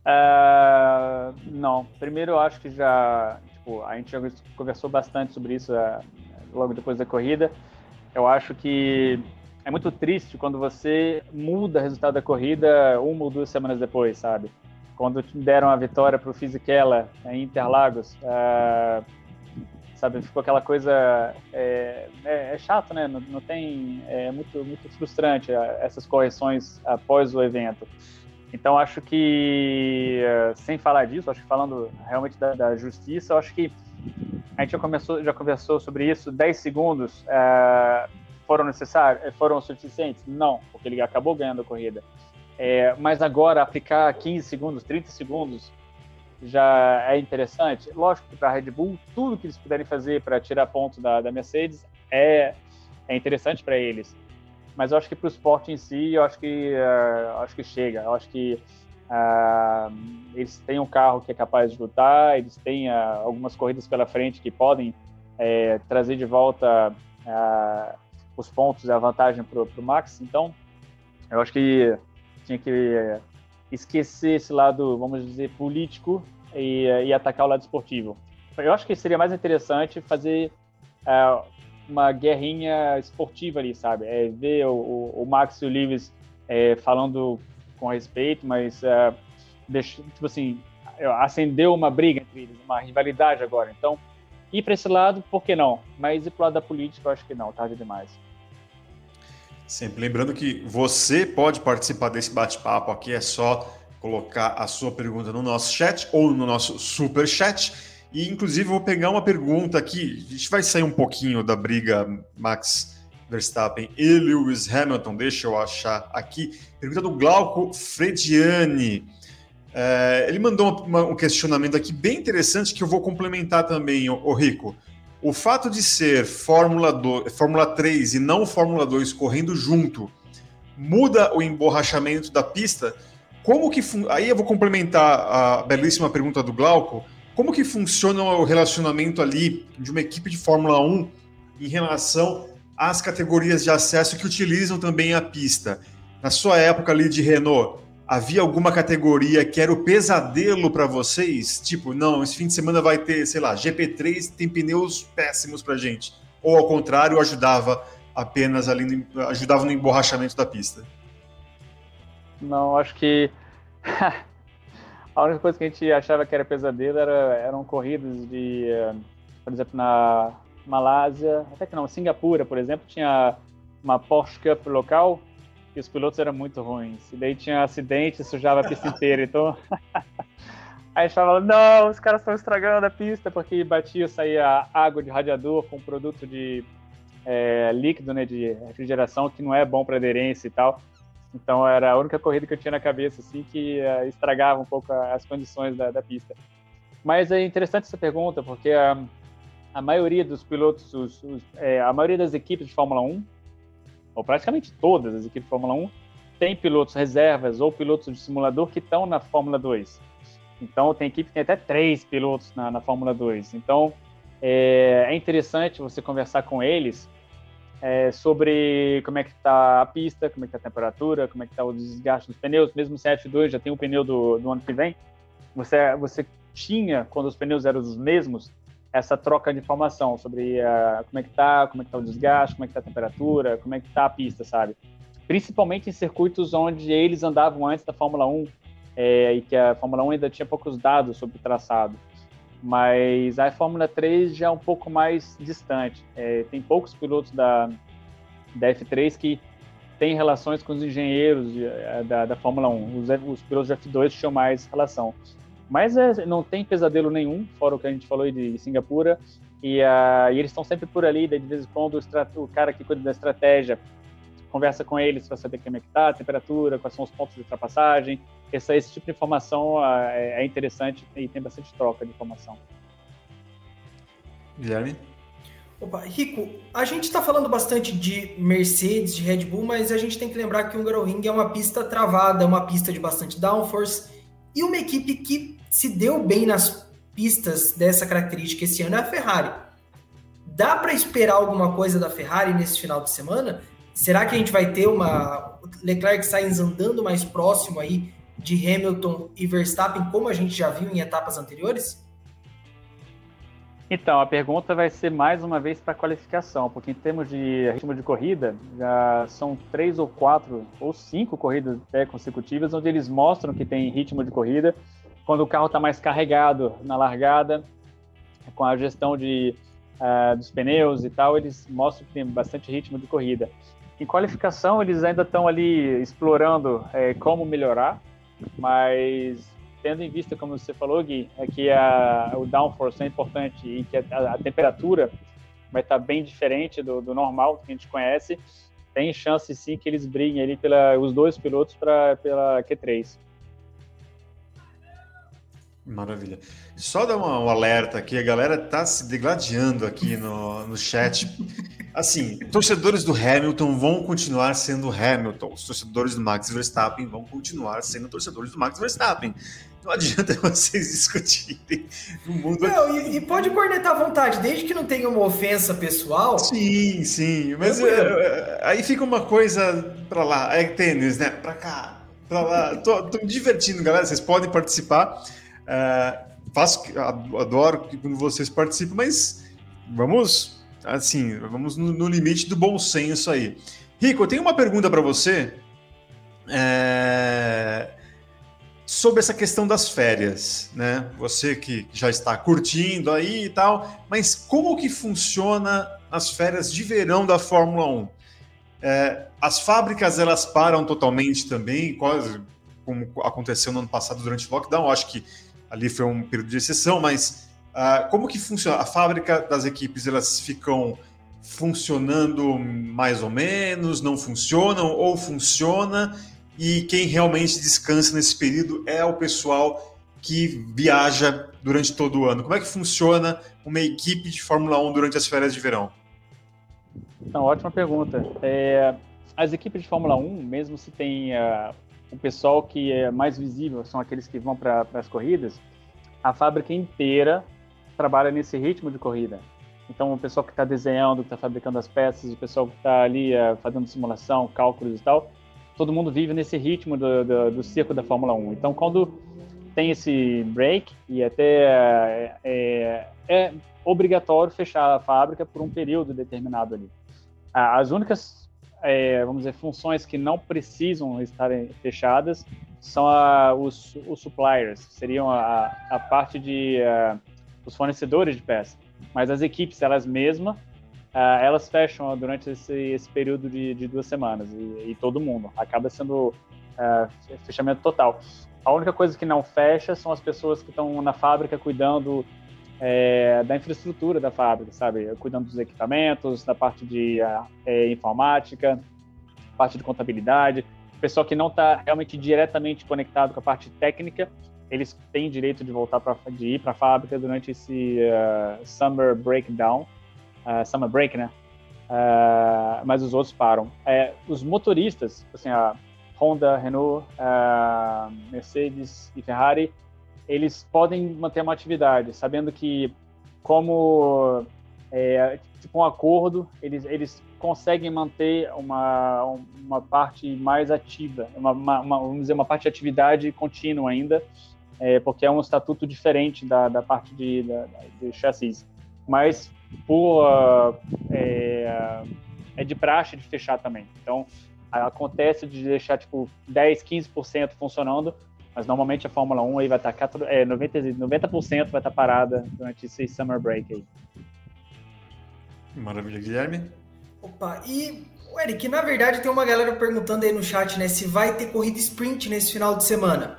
Uh, é, não. Primeiro, eu acho que já. Tipo, a gente já conversou bastante sobre isso uh, logo depois da corrida. Eu acho que é muito triste quando você muda o resultado da corrida uma ou duas semanas depois, sabe? Quando deram a vitória para o Fisichella em Interlagos, uh, sabe? Ficou aquela coisa é, é, é chato, né? Não, não, tem é muito muito frustrante essas correções após o evento. Então acho que sem falar disso, acho que falando realmente da, da justiça, acho que a gente já começou já conversou sobre isso. 10 segundos é, foram necessários, foram suficientes? Não, porque ele acabou ganhando a corrida. É, mas agora aplicar 15 segundos, 30 segundos já é interessante. Lógico que para a Red Bull, tudo que eles puderem fazer para tirar pontos da, da Mercedes é, é interessante para eles. Mas eu acho que para o esporte em si, eu acho que, uh, acho que chega. Eu acho que uh, eles têm um carro que é capaz de lutar, eles têm uh, algumas corridas pela frente que podem trazer de volta os pontos e a vantagem para o Max. Então, eu acho que tinha que esquecer esse lado, vamos dizer, político e, e atacar o lado esportivo. Eu acho que seria mais interessante fazer uh, uma guerrinha esportiva ali, sabe? É, ver o, o, o, Max e o Lewis é, falando com respeito, mas uh, deixa, tipo assim, acendeu uma briga entre eles, uma rivalidade agora. Então, ir para esse lado, por que não? Mas ir para o lado da política, eu acho que não, tarde demais. Sempre lembrando que você pode participar desse bate-papo aqui, é só colocar a sua pergunta no nosso chat ou no nosso super chat. E inclusive vou pegar uma pergunta aqui. A gente vai sair um pouquinho da briga Max Verstappen e Lewis Hamilton. Deixa eu achar aqui. Pergunta do Glauco Frediani. É, ele mandou uma, um questionamento aqui bem interessante que eu vou complementar também, o Rico. O fato de ser Fórmula, 2, Fórmula 3 e não Fórmula 2 correndo junto muda o emborrachamento da pista? Como que aí eu vou complementar a belíssima pergunta do Glauco. Como que funciona o relacionamento ali de uma equipe de Fórmula 1 em relação às categorias de acesso que utilizam também a pista? Na sua época ali de Renault, havia alguma categoria que era o pesadelo para vocês? Tipo, não, esse fim de semana vai ter, sei lá, GP3 tem pneus péssimos para gente. Ou ao contrário, ajudava apenas ali, no, ajudava no emborrachamento da pista? Não, acho que [LAUGHS] a única coisa que a gente achava que era pesadelo era, eram corridas de, eh, por exemplo, na Malásia, até que não, Singapura, por exemplo, tinha uma Porsche Cup local que os pilotos eram muito ruins. E daí tinha acidente, sujava a pista [LAUGHS] inteira. Então. [LAUGHS] Aí a gente falava, não, os caras estão estragando a pista, porque batia, saía água de radiador com produto de é, líquido, né, de refrigeração, que não é bom para aderência e tal. Então era a única corrida que eu tinha na cabeça, assim, que uh, estragava um pouco as condições da, da, pista. Mas é interessante essa pergunta, porque a, a maioria dos pilotos, os, os, é, a maioria das equipes de Fórmula 1 ou praticamente todas as equipes de Fórmula 1, têm pilotos reservas ou pilotos de simulador que estão na Fórmula 2. Então, tem equipe que tem até três pilotos na, na Fórmula 2. Então, é, é, interessante você conversar com eles é, sobre como é que está a pista, como é que está a temperatura, como é que está o desgaste dos pneus, mesmo se F2 já tem o pneu do, do ano que vem, você, você tinha, quando os pneus eram os mesmos, essa troca de informação sobre uh, como é que está, como é que está o desgaste, como é que está a temperatura, como é que está a pista, sabe? Principalmente em circuitos onde eles andavam antes da Fórmula 1 é, e que a Fórmula 1 ainda tinha poucos dados sobre o traçado mas a Fórmula 3 já é um pouco mais distante. É, tem poucos pilotos da, da F3 que têm relações com os engenheiros de, da, da, Fórmula 1. Os, os, pilotos de F2 tinham mais relação. Mas é, não tem pesadelo nenhum, fora o que a gente falou de Singapura, e, uh, e eles estão sempre por ali, de vez em quando o, o cara que cuida da estratégia conversa com eles para saber como é que está a temperatura, quais são os pontos de ultrapassagem, esse, esse tipo de informação é, é interessante e tem bastante troca de informação. Guilherme? Opa, Rico, a gente está falando bastante de Mercedes, de Red Bull, mas a gente tem que lembrar que o Hungaroring é uma pista travada, uma pista de bastante downforce, e uma equipe que se deu bem nas pistas dessa característica esse ano é a Ferrari. Dá para esperar alguma coisa da Ferrari nesse final de semana? Será que a gente vai ter uma Leclerc Sainz andando mais próximo aí de Hamilton e Verstappen, como a gente já viu em etapas anteriores? Então, a pergunta vai ser mais uma vez para qualificação, porque em termos de ritmo de corrida, já são três ou quatro ou cinco corridas consecutivas onde eles mostram que tem ritmo de corrida, quando o carro está mais carregado na largada, com a gestão de, uh, dos pneus e tal, eles mostram que tem bastante ritmo de corrida. Em qualificação, eles ainda estão ali explorando é, como melhorar, mas tendo em vista, como você falou, Gui, é que a, o downforce é importante e que a, a temperatura vai estar bem diferente do, do, normal que a gente conhece, tem chance sim que eles briguem ali pela, os dois pilotos para pela Q3. Maravilha. Só dar um, um alerta aqui, a galera tá se degladiando aqui no, no chat. Assim, torcedores do Hamilton vão continuar sendo Hamilton. Os torcedores do Max Verstappen vão continuar sendo torcedores do Max Verstappen. Não adianta [LAUGHS] vocês discutirem no mundo. Não, e, e, pode cornetar à vontade, desde que não tenha uma ofensa pessoal. Sim, sim. Mas é, aí fica uma coisa pra lá. É tênis, né? Pra cá, pra lá. Tô, tô me divertindo, galera. Vocês podem participar. É, faço, adoro quando vocês participam, mas vamos assim, vamos no, no limite do bom senso aí. Rico, eu tenho uma pergunta para você é, sobre essa questão das férias, né? Você que já está curtindo aí e tal, mas como que funciona as férias de verão da Fórmula 1? É, as fábricas elas param totalmente também, quase como aconteceu no ano passado durante o lockdown. acho que ali foi um período de exceção, mas uh, como que funciona? A fábrica das equipes, elas ficam funcionando mais ou menos, não funcionam, ou funciona, e quem realmente descansa nesse período é o pessoal que viaja durante todo o ano. Como é que funciona uma equipe de Fórmula 1 durante as férias de verão? Não, ótima pergunta. É, as equipes de Fórmula 1, mesmo se tem uh, o pessoal que é mais visível são aqueles que vão para as corridas, a fábrica inteira trabalha nesse ritmo de corrida. Então, o pessoal que está desenhando, que está fabricando as peças, o pessoal que está ali uh, fazendo simulação, cálculos e tal, todo mundo vive nesse ritmo do, do, do circo da Fórmula 1. Então, quando tem esse break, e até é, é, é obrigatório fechar a fábrica por um período determinado ali. As únicas é, vamos dizer, funções que não precisam estarem fechadas são a, os, os suppliers, seriam a, a parte de uh, os fornecedores de peças. Mas as equipes, elas mesmas, uh, elas fecham durante esse, esse período de, de duas semanas e, e, todo mundo. Acaba sendo uh, fechamento total. A única coisa que não fecha são as pessoas que estão na fábrica cuidando é, da infraestrutura da fábrica, sabe? Cuidando dos equipamentos, da parte de é, informática, parte de contabilidade. Pessoal que não está realmente diretamente conectado com a parte técnica, eles têm direito de voltar para de ir para a fábrica durante esse uh, summer breakdown, uh, summer break, né? Uh, mas os outros param. É, os motoristas, assim, a Honda, Renault, Mercedes e Ferrari, eles podem manter uma atividade, sabendo que como é, tipo um acordo, eles, eles conseguem manter uma, uma parte mais ativa, uma, uma, uma vamos dizer, uma parte de atividade contínua ainda, é, porque é um estatuto diferente da, da parte de, da, de chassis. Mas por, uh, é, é de praxe de fechar também. Então, acontece de deixar tipo 10, 15% funcionando, mas normalmente a Fórmula 1 aí vai estar é, 90, 90% vai estar parada durante esse summer break aí. Maravilha, Guilherme. Opa, e Eric, na verdade tem uma galera perguntando aí no chat, né, se vai ter corrida sprint nesse final de semana.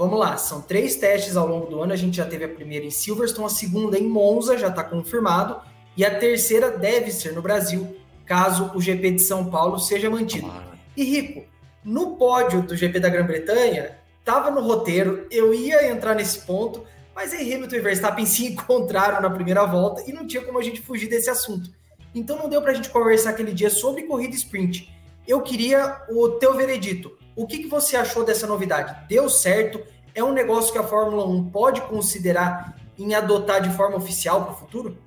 Vamos lá, são três testes ao longo do ano. A gente já teve a primeira em Silverstone, a segunda em Monza, já está confirmado, e a terceira deve ser no Brasil, caso o GP de São Paulo seja mantido. E Rico, no pódio do GP da Grã-Bretanha, estava no roteiro, eu ia entrar nesse ponto, mas aí Hamilton e Verstappen se [LAUGHS] encontraram na primeira volta e não tinha como a gente fugir desse assunto. Então não deu para a gente conversar aquele dia sobre corrida sprint. Eu queria o teu veredito. O que, que você achou dessa novidade? Deu certo? É um negócio que a Fórmula 1 pode considerar em adotar de forma oficial para o futuro?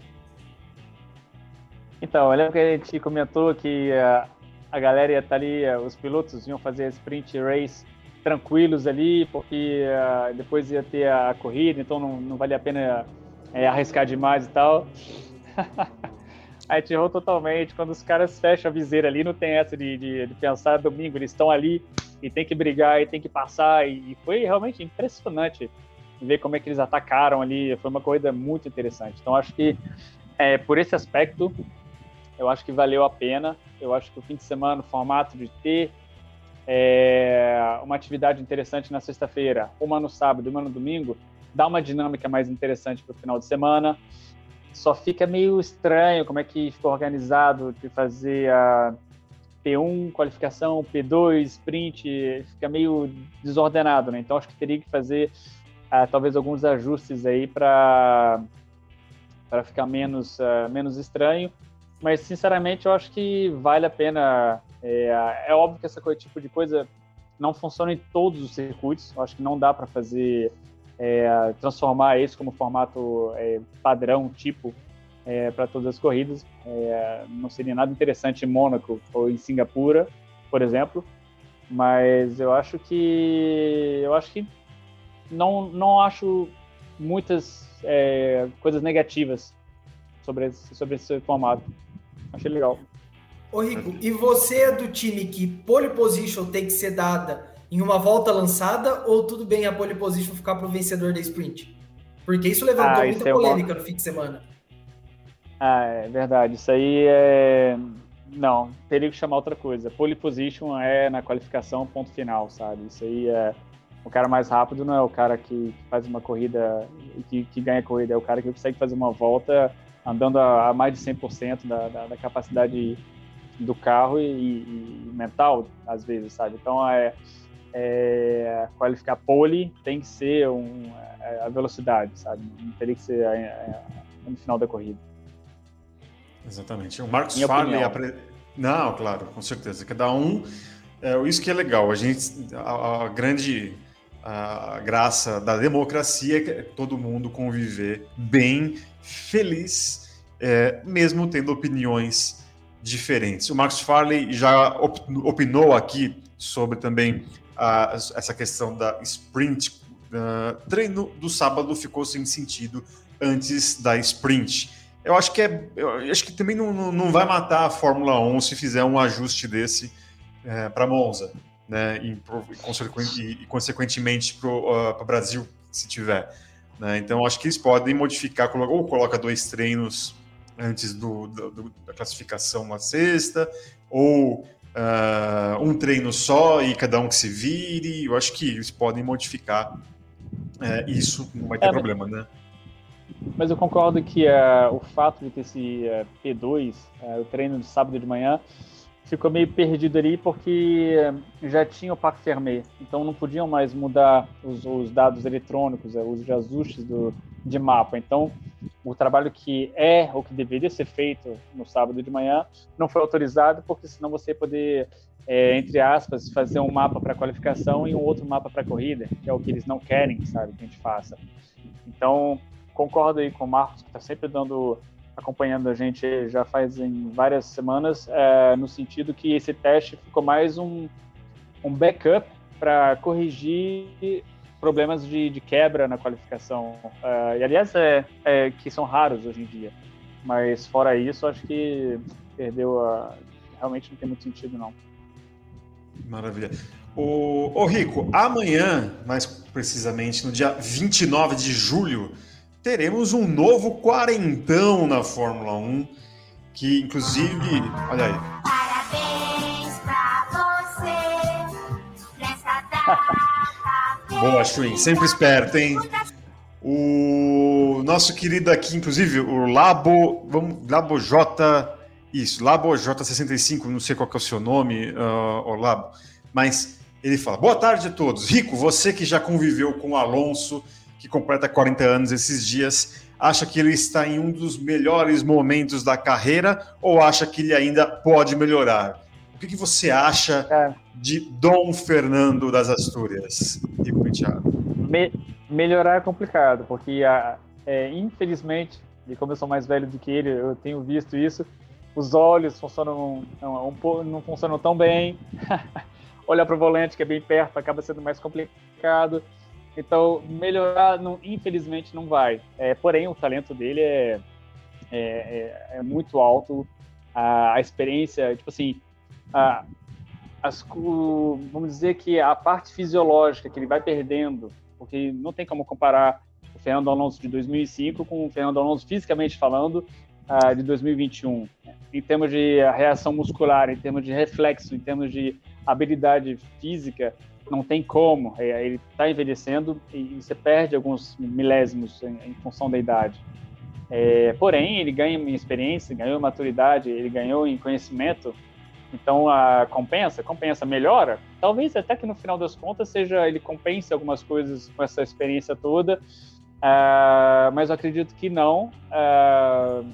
Então, eu lembro que a gente comentou que a, a galera ia estar tá ali, os pilotos iam fazer sprint race tranquilos ali, porque uh, depois ia ter a corrida, então não, não valia a pena arriscar demais e tal. [LAUGHS] Aí te errou totalmente. Quando os caras fecham a viseira ali, não tem essa de, de, de pensar domingo, eles estão ali e tem que brigar e tem que passar. E, e, foi realmente impressionante ver como é que eles atacaram ali. Foi uma corrida muito interessante. Então acho que é, por esse aspecto, eu acho que valeu a pena. Eu acho que o fim de semana, o formato de ter é, uma atividade interessante na sexta-feira, uma no sábado e uma no domingo, dá uma dinâmica mais interessante para o final de semana. Só fica meio estranho como é que ficou organizado de fazer a P1, qualificação, P2, sprint, fica meio desordenado, né? Então acho que teria que fazer uh, talvez alguns ajustes aí para para ficar menos uh, menos estranho. Mas sinceramente eu acho que vale a pena. É, é óbvio que coisa, tipo de coisa não funciona em todos os circuitos. Eu acho que não dá para fazer é, transformar isso como formato é, padrão, tipo, é, para todas as corridas. É, não seria nada interessante em Mônaco ou em Singapura, por exemplo. Mas eu acho que eu acho que não não acho muitas é, coisas negativas sobre esse, sobre esse formato. Achei legal. Ô Rico, e você é do time que pole position tem que ser dada em uma volta lançada ou tudo bem a pole position ficar para o vencedor da sprint? Porque isso levantou ah, muita é polêmica uma... no fim de semana. Ah, é verdade. Isso aí é. Não, teria que chamar outra coisa. Pole position é na qualificação, ponto final, sabe? Isso aí é. O cara mais rápido não é o cara que faz uma corrida que, que ganha a corrida, é o cara que consegue fazer uma volta andando a, a mais de 100% da, da, da capacidade do carro e, e, mental, às vezes, sabe? Então, é, é, qualificar pole tem que ser um, é, a velocidade, sabe? Não teria que ser é, é, no final da corrida. Exatamente. O Marcos Farley... Apre... Não, claro, com certeza. Cada um... É, isso que é legal. A gente... A, a grande... A graça da democracia é que todo mundo conviver bem, feliz, é, mesmo tendo opiniões diferentes. O Marcos Farley já opinou aqui sobre também a, essa questão da sprint. Uh, treino do sábado ficou sem sentido antes da sprint. Eu acho que é, eu acho que também não, não vai matar a Fórmula 1 se fizer um ajuste desse é, para Monza, né? E, e, e consequentemente para o uh, Brasil, se tiver. Né? Então acho que eles podem modificar, ou coloca dois treinos antes do, do, da classificação na sexta, ou uh, um treino só e cada um que se vire. Eu acho que eles podem modificar uh, isso, não vai ter é, problema, né? Mas eu concordo que uh, o fato de ter esse uh, P2, o treino de sábado de manhã, ficou meio perdido ali porque já tinha o Pac Fermé, então não podiam mais mudar os, os dados eletrônicos, os ajustes do, de mapa. Então, o trabalho que é ou que deveria ser feito no sábado de manhã não foi autorizado, porque senão você ia poder, é, entre aspas, fazer um mapa para qualificação e um outro mapa para corrida, que é o que eles não querem, sabe, que a gente faça. Então, concordo aí com o Marcos, que está sempre dando acompanhando a gente já faz em várias semanas, é, no sentido que esse teste ficou mais um, um backup para corrigir problemas de, de, quebra na qualificação. Uh, e aliás, é, é, que são raros hoje em dia. Mas fora isso, acho que perdeu a. Realmente não tem muito sentido, não. Maravilha. O, o Rico, amanhã, mais precisamente no dia 29 de julho, teremos um novo quarentão na Fórmula 1, que inclusive, olha aí. Parabéns pra você nessa data. Boa, Chuin, sempre esperto, hein? O nosso querido aqui, inclusive, o Labo, vamos, Labo J, isso, Labo J65, não sei qual é o seu nome, uh, Labo, mas ele fala: Boa tarde a todos. Rico, você que já conviveu com o Alonso, que completa 40 anos esses dias, acha que ele está em um dos melhores momentos da carreira ou acha que ele ainda pode melhorar? O que, que você acha é. De Dom Fernando das Astúrias, Rico Penteado? Me melhorar é complicado, porque é, infelizmente, e como eu sou mais velho do que ele, eu tenho visto isso, os olhos funcionam não, um, não funcionam tão bem. [LAUGHS] olhar para o volante, que é bem perto, acaba sendo mais complicado. Então, melhorar, não, infelizmente, não vai. É, porém, o talento dele é, é, é, é muito alto. A, a, experiência, tipo assim, a, as, vamos dizer que a parte fisiológica que ele vai perdendo, porque não tem como comparar o Fernando Alonso de 2005 com o Fernando Alonso fisicamente falando uh, de 2021. Em termos de reação muscular, em termos de reflexo, em termos de habilidade física, não tem como. É, ele está envelhecendo e você perde alguns milésimos em, em função da idade. É, porém, ele ganha em experiência, ganhou em maturidade, ele ganhou em conhecimento. Então, a compensa, compensa, melhora. Talvez até que no final das contas seja ele compense algumas coisas com essa experiência toda, uh, mas eu acredito que não. Uh,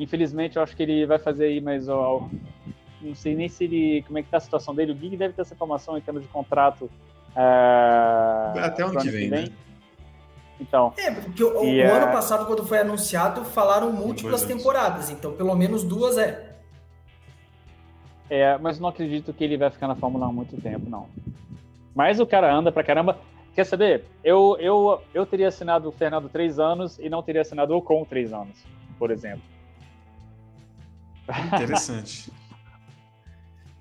infelizmente, eu acho que ele vai fazer aí mais não sei nem se ele, como é que tá a situação dele. O Gig deve ter essa informação em termos de contrato. Uh, Até onde que vem, né? Então. É, porque o, o uh... ano passado, quando foi anunciado, falaram múltiplas temporadas, então pelo menos duas é. É, mas não acredito que ele vai ficar na Fórmula 1 muito tempo, não. Mas o cara anda pra caramba. Quer saber? Eu, eu, eu teria assinado o Fernando três anos e não teria assinado o Ocon três anos, por exemplo. Interessante. [LAUGHS]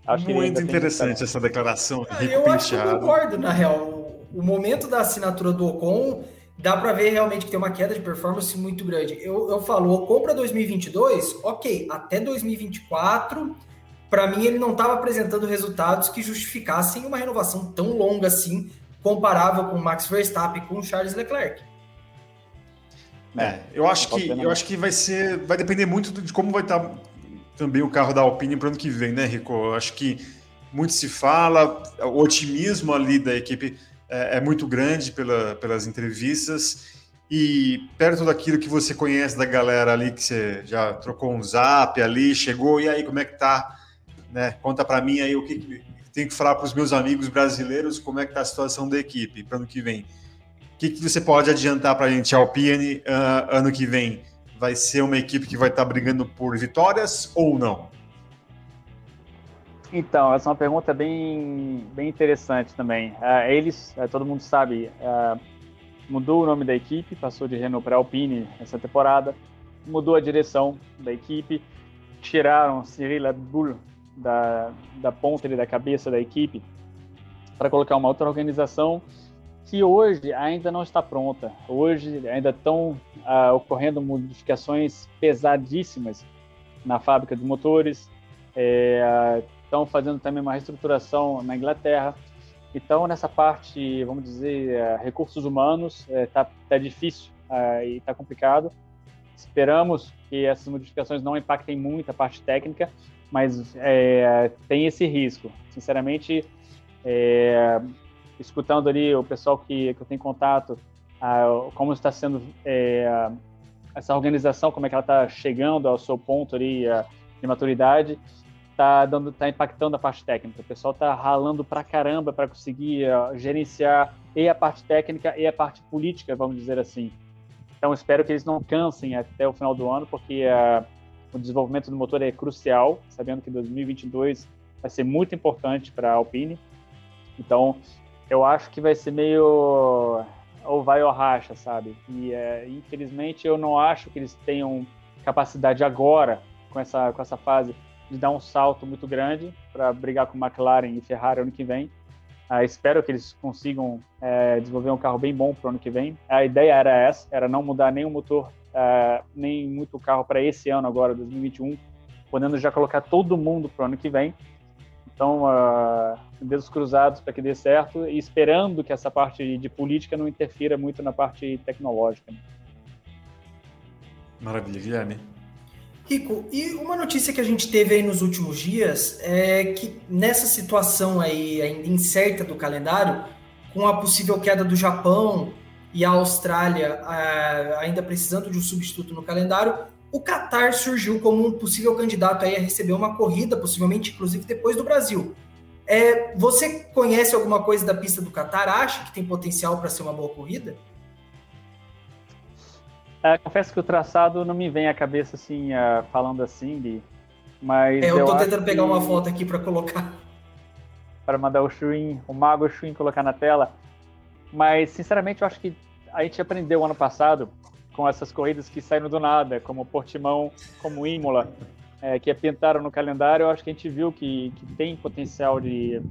Acho Muito interessante essa declaração. Ah, eu acho que eu concordo, na real. O momento da assinatura do Ocon dá para ver realmente que tem uma queda de performance muito grande. Eu, eu falo, o Ocon para 2022, ok, até 2024, para mim ele não estava apresentando resultados que justificassem uma renovação tão longa assim, comparável com Max Verstappen com Charles Leclerc. É, eu acho que eu acho que vai ser, vai depender muito de como vai estar tá também o carro da Alpine para o ano que vem, né, Rico? Eu acho que muito se fala, o otimismo ali da equipe é, é muito grande pela, pelas entrevistas e perto daquilo que você conhece da galera ali, que você já trocou um zap ali, chegou, e aí, como é que tá? Né? Conta para mim aí o que, que tenho que falar para os meus amigos brasileiros, como é que tá a situação da equipe para ano que vem. O que, que você pode adiantar para a gente, Alpine, uh, ano que vem? vai ser uma equipe que vai estar brigando por vitórias ou não? Então, essa é uma pergunta bem, bem interessante também. Uh, eles, uh, todo mundo sabe, uh, mudou o nome da equipe, passou de Renault para Alpine essa temporada, mudou a direção da equipe, tiraram Cyril Abdul da, da ponta e da cabeça da equipe para colocar uma outra organização que hoje ainda não está pronta. Hoje ainda estão uh, ocorrendo modificações pesadíssimas na fábrica de motores, é, estão fazendo também uma reestruturação na Inglaterra. Então, nessa parte, vamos dizer, uh, recursos humanos, está é, tá, tá difícil uh, e está complicado. Esperamos que essas modificações não impactem muito a parte técnica, mas é, tem esse risco. Sinceramente, é, escutando ali o pessoal que, que eu tenho contato, ah, como está sendo é, essa organização, como é que ela está chegando ao seu ponto ali ah, de maturidade, está dando, tá impactando a parte técnica. O pessoal está ralando pra caramba para conseguir ah, gerenciar e a parte técnica e a parte política, vamos dizer assim. Então espero que eles não cansem até o final do ano, porque uh, o desenvolvimento do motor é crucial, sabendo que 2022 vai ser muito importante para a Alpine. Então eu acho que vai ser meio ou vai ou racha, sabe? E uh, infelizmente eu não acho que eles tenham capacidade agora com essa com essa fase de dar um salto muito grande para brigar com McLaren e Ferrari ano que vem. Uh, espero que eles consigam uh, desenvolver um carro bem bom para o ano que vem. A ideia era essa, era não mudar o motor, uh, nem muito o carro para esse ano agora, 2021, podendo já colocar todo mundo para o ano que vem. Então, dedos cruzados para que dê certo e esperando que essa parte de política não interfira muito na parte tecnológica. Maravilha, Guilherme. Rico, e uma notícia que a gente teve aí nos últimos dias é que nessa situação aí ainda incerta do calendário, com a possível queda do Japão e a Austrália ainda precisando de um substituto no calendário, o Qatar surgiu como um possível candidato a receber uma corrida, possivelmente inclusive depois do Brasil. É, você conhece alguma coisa da pista do Qatar? Acha que tem potencial para ser uma boa corrida? Uh, confesso que o traçado não me vem à cabeça assim, uh, falando assim, Gui, mas. É, eu, eu tô tentando pegar uma foto aqui para colocar. Para mandar o Shuin, o Mago Shuin colocar na tela. Mas, sinceramente, eu acho que a gente aprendeu ano passado com essas corridas que saíram do nada, como Portimão, como Imola, é, que pintaram no calendário. Eu acho que a gente viu que, que tem potencial de,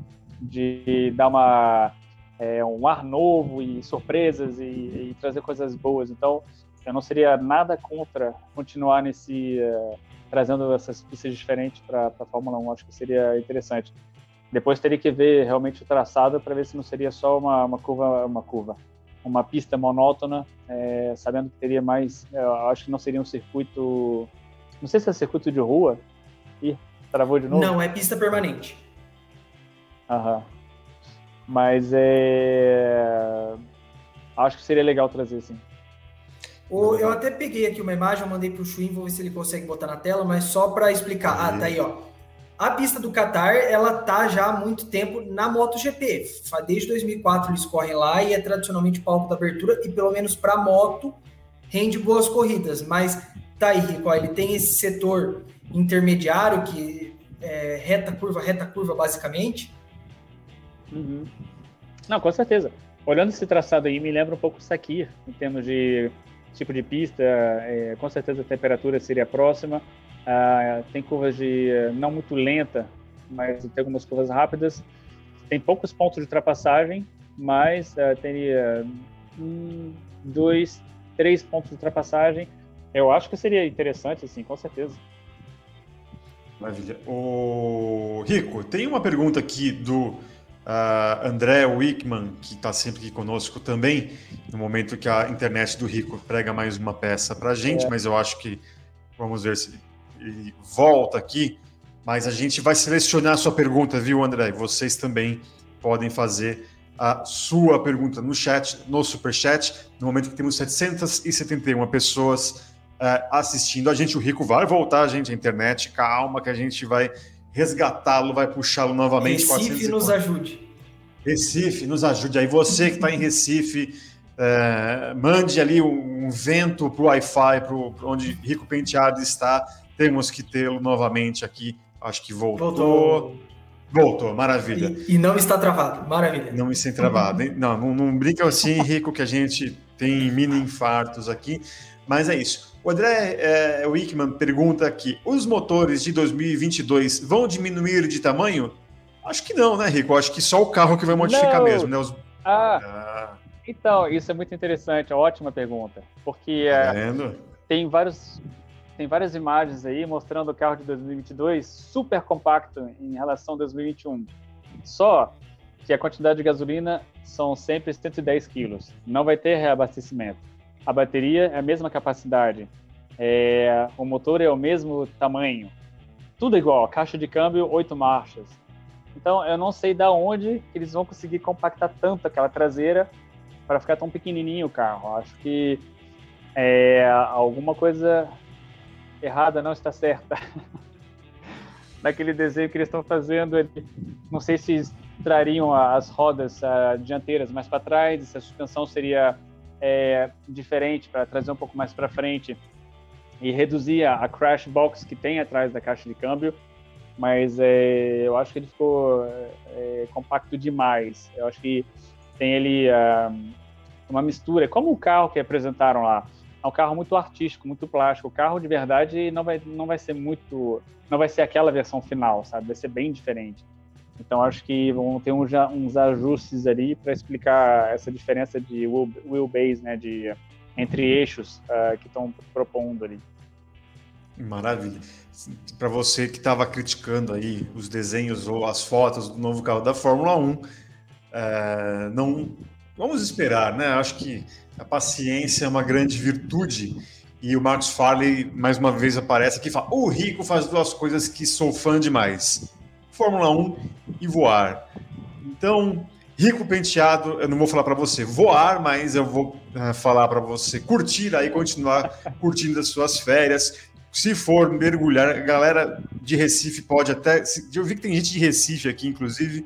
de dar uma, é, um ar novo e surpresas e, e trazer coisas boas. Então, eu não seria nada contra continuar nesse uh, trazendo essas pistas diferentes para a Fórmula 1. Acho que seria interessante. Depois teria que ver realmente o traçado para ver se não seria só uma, uma curva, uma curva, uma pista monótona, é, sabendo que teria mais. Eu acho que não seria um circuito. Não sei se é circuito de rua. Ih, travou de novo? Não, é pista permanente. Aham. Mas é. Acho que seria legal trazer, sim. O, eu até peguei aqui uma imagem, eu mandei para o Chuin, vou ver se ele consegue botar na tela, mas só para explicar. Ah, tá aí, ó. A pista do Qatar, ela tá já há muito tempo na MotoGP. Desde 2004 eles correm lá e é tradicionalmente palco da abertura e pelo menos para moto rende boas corridas. Mas tá aí, Rico, ele tem esse setor intermediário que é reta curva, reta curva basicamente. Uhum. Não, com certeza. Olhando esse traçado aí, me lembra um pouco o Sakir, em termos de tipo de pista, é, com certeza a temperatura seria próxima. Ah, tem curvas de não muito lenta, mas tem algumas curvas rápidas. Tem poucos pontos de ultrapassagem, mas ah, teria um, dois, três pontos de ultrapassagem. Eu acho que seria interessante, assim, com certeza. Maravilha. O Rico, tem uma pergunta aqui do Uh, André Wickman, que está sempre aqui conosco também, no momento que a internet do Rico prega mais uma peça para a gente, é. mas eu acho que vamos ver se ele volta aqui. Mas a gente vai selecionar a sua pergunta, viu, André? Vocês também podem fazer a sua pergunta no chat, no superchat, no momento que temos 771 pessoas uh, assistindo a gente. O Rico vai voltar, gente, à internet. Calma, que a gente vai resgatá-lo, vai puxá-lo novamente. Recife nos ajude. Recife, nos ajude. Aí você que está em Recife, é, mande ali um, um vento para o Wi-Fi, para onde Rico Penteado está. Temos que tê-lo novamente aqui. Acho que voltou. Voltou, voltou maravilha. E, e, não está travado, maravilha. Não está travado. Não, não, não brinca assim, Rico, que a gente tem mini infartos aqui. Mas é isso. O André é, Wickman pergunta aqui: os motores de 2022 vão diminuir de tamanho? Acho que não, né, Rico? Acho que só o carro que vai modificar não. mesmo, né? Os... Ah, ah, então, isso é muito interessante, ótima pergunta. Porque tá é, tem, vários, tem várias imagens aí mostrando o carro de 2022 super compacto em relação a 2021. Só que a quantidade de gasolina são sempre 110 quilos. Não vai ter reabastecimento a bateria é a mesma capacidade, é, o motor é o mesmo tamanho, tudo igual, caixa de câmbio, oito marchas. Então, eu não sei da onde eles vão conseguir compactar tanto aquela traseira para ficar tão pequenininho o carro. Acho que é, alguma coisa errada não está certa. [LAUGHS] Naquele desenho que eles estão fazendo, não sei se trariam as rodas dianteiras mais para trás, se a suspensão seria é, diferente para trazer um pouco mais para frente e reduzir a, a, crash box que tem atrás da caixa de câmbio, mas é, eu acho que ele ficou é, compacto demais. Eu acho que tem ele uh, uma mistura, como o carro que apresentaram lá. É um carro muito artístico, muito plástico. O carro de verdade não vai, não vai ser muito, não vai ser aquela versão final, sabe? Vai ser bem diferente. Então acho que vão ter uns, uns ajustes ali para explicar essa diferença de wheelbase, né, de entre eixos uh, que estão propondo ali. Maravilha. Para você que estava criticando aí os desenhos ou as fotos do novo carro da Fórmula 1, é, não vamos esperar, né? Acho que a paciência é uma grande virtude e o Marcos Farley mais uma vez aparece aqui e fala: o Rico faz duas coisas que sou fã demais Fórmula 1 e voar. Então, rico penteado, eu não vou falar para você voar, mas eu vou uh, falar para você curtir aí, continuar curtindo as suas férias. Se for mergulhar, galera de Recife pode até. Eu vi que tem gente de Recife aqui, inclusive,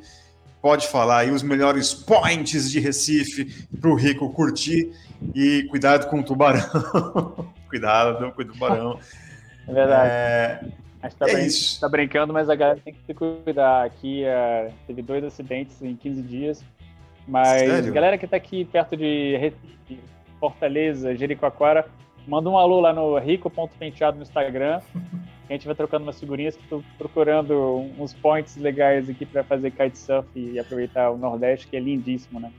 pode falar aí os melhores points de Recife para o rico curtir. E cuidado com o tubarão. [LAUGHS] cuidado com o tubarão. É verdade. É... A gente tá, é brin isso. tá brincando, mas a galera tem que se cuidar. Aqui uh, teve dois acidentes em 15 dias. Mas Sério? galera que tá aqui perto de Fortaleza, Jericoacoara, manda um alô lá no rico.penteado no Instagram. [LAUGHS] a gente vai trocando umas figurinhas. Estou procurando uns points legais aqui para fazer kitesurf e aproveitar o Nordeste, que é lindíssimo, né?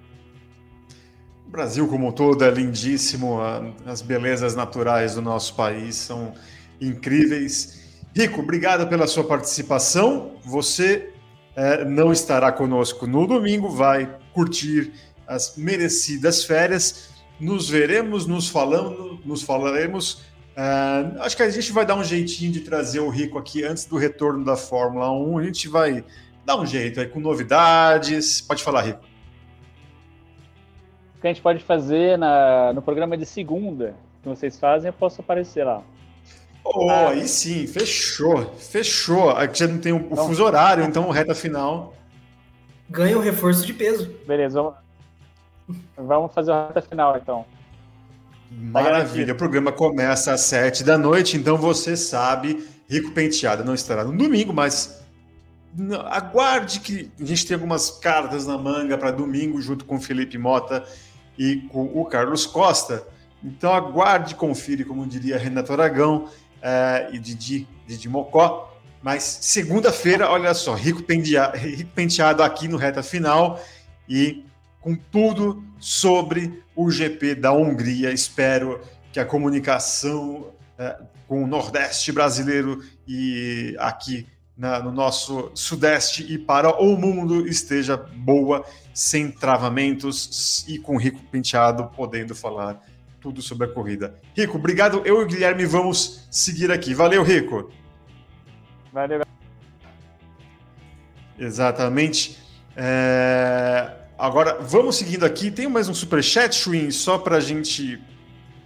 O Brasil como um todo é lindíssimo. As belezas naturais do nosso país são incríveis. Rico, obrigado pela sua participação. Você é, não estará conosco no domingo, vai curtir as merecidas férias. Nos veremos, nos falando, nos falaremos. É, acho que a gente vai dar um jeitinho de trazer o Rico aqui antes do retorno da Fórmula 1. A gente vai dar um jeito aí com novidades. Pode falar, Rico. O que a gente pode fazer na, no programa de segunda que vocês fazem, eu posso aparecer lá. Oh, ah. aí sim, fechou, fechou. Aqui já não tem o, então, fuso horário, então reta final. Ganha o um reforço de peso. Beleza, vamos, vamos fazer a reta final então. Maravilha, o programa começa às sete da noite, então você sabe, Rico Penteado não estará no domingo, mas aguarde que a gente tem algumas cartas na manga para domingo, junto com Felipe Mota e com o Carlos Costa. Então aguarde, confire, como diria Renato Aragão uh, e Didi, Didi Mocó. Mas segunda-feira, olha só, rico, pendia, rico penteado aqui no reta final e com tudo sobre o GP da Hungria. Espero que a comunicação uh, com o Nordeste brasileiro e aqui na, no nosso Sudeste e para o mundo esteja boa, sem travamentos e com Rico Penteado podendo falar tudo sobre a corrida. Rico, obrigado. Eu e o Guilherme vamos seguir aqui. Valeu, Rico. Valeu. Exatamente. É... Agora, vamos seguindo aqui. Tem mais um superchat, Schwinn, só para a gente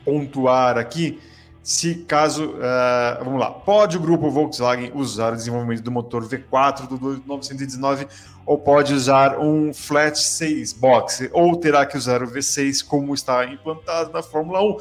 pontuar aqui. Se caso, uh, vamos lá, pode o grupo Volkswagen usar o desenvolvimento do motor V4 do 919 ou pode usar um flat 6 box, ou terá que usar o V6 como está implantado na Fórmula 1.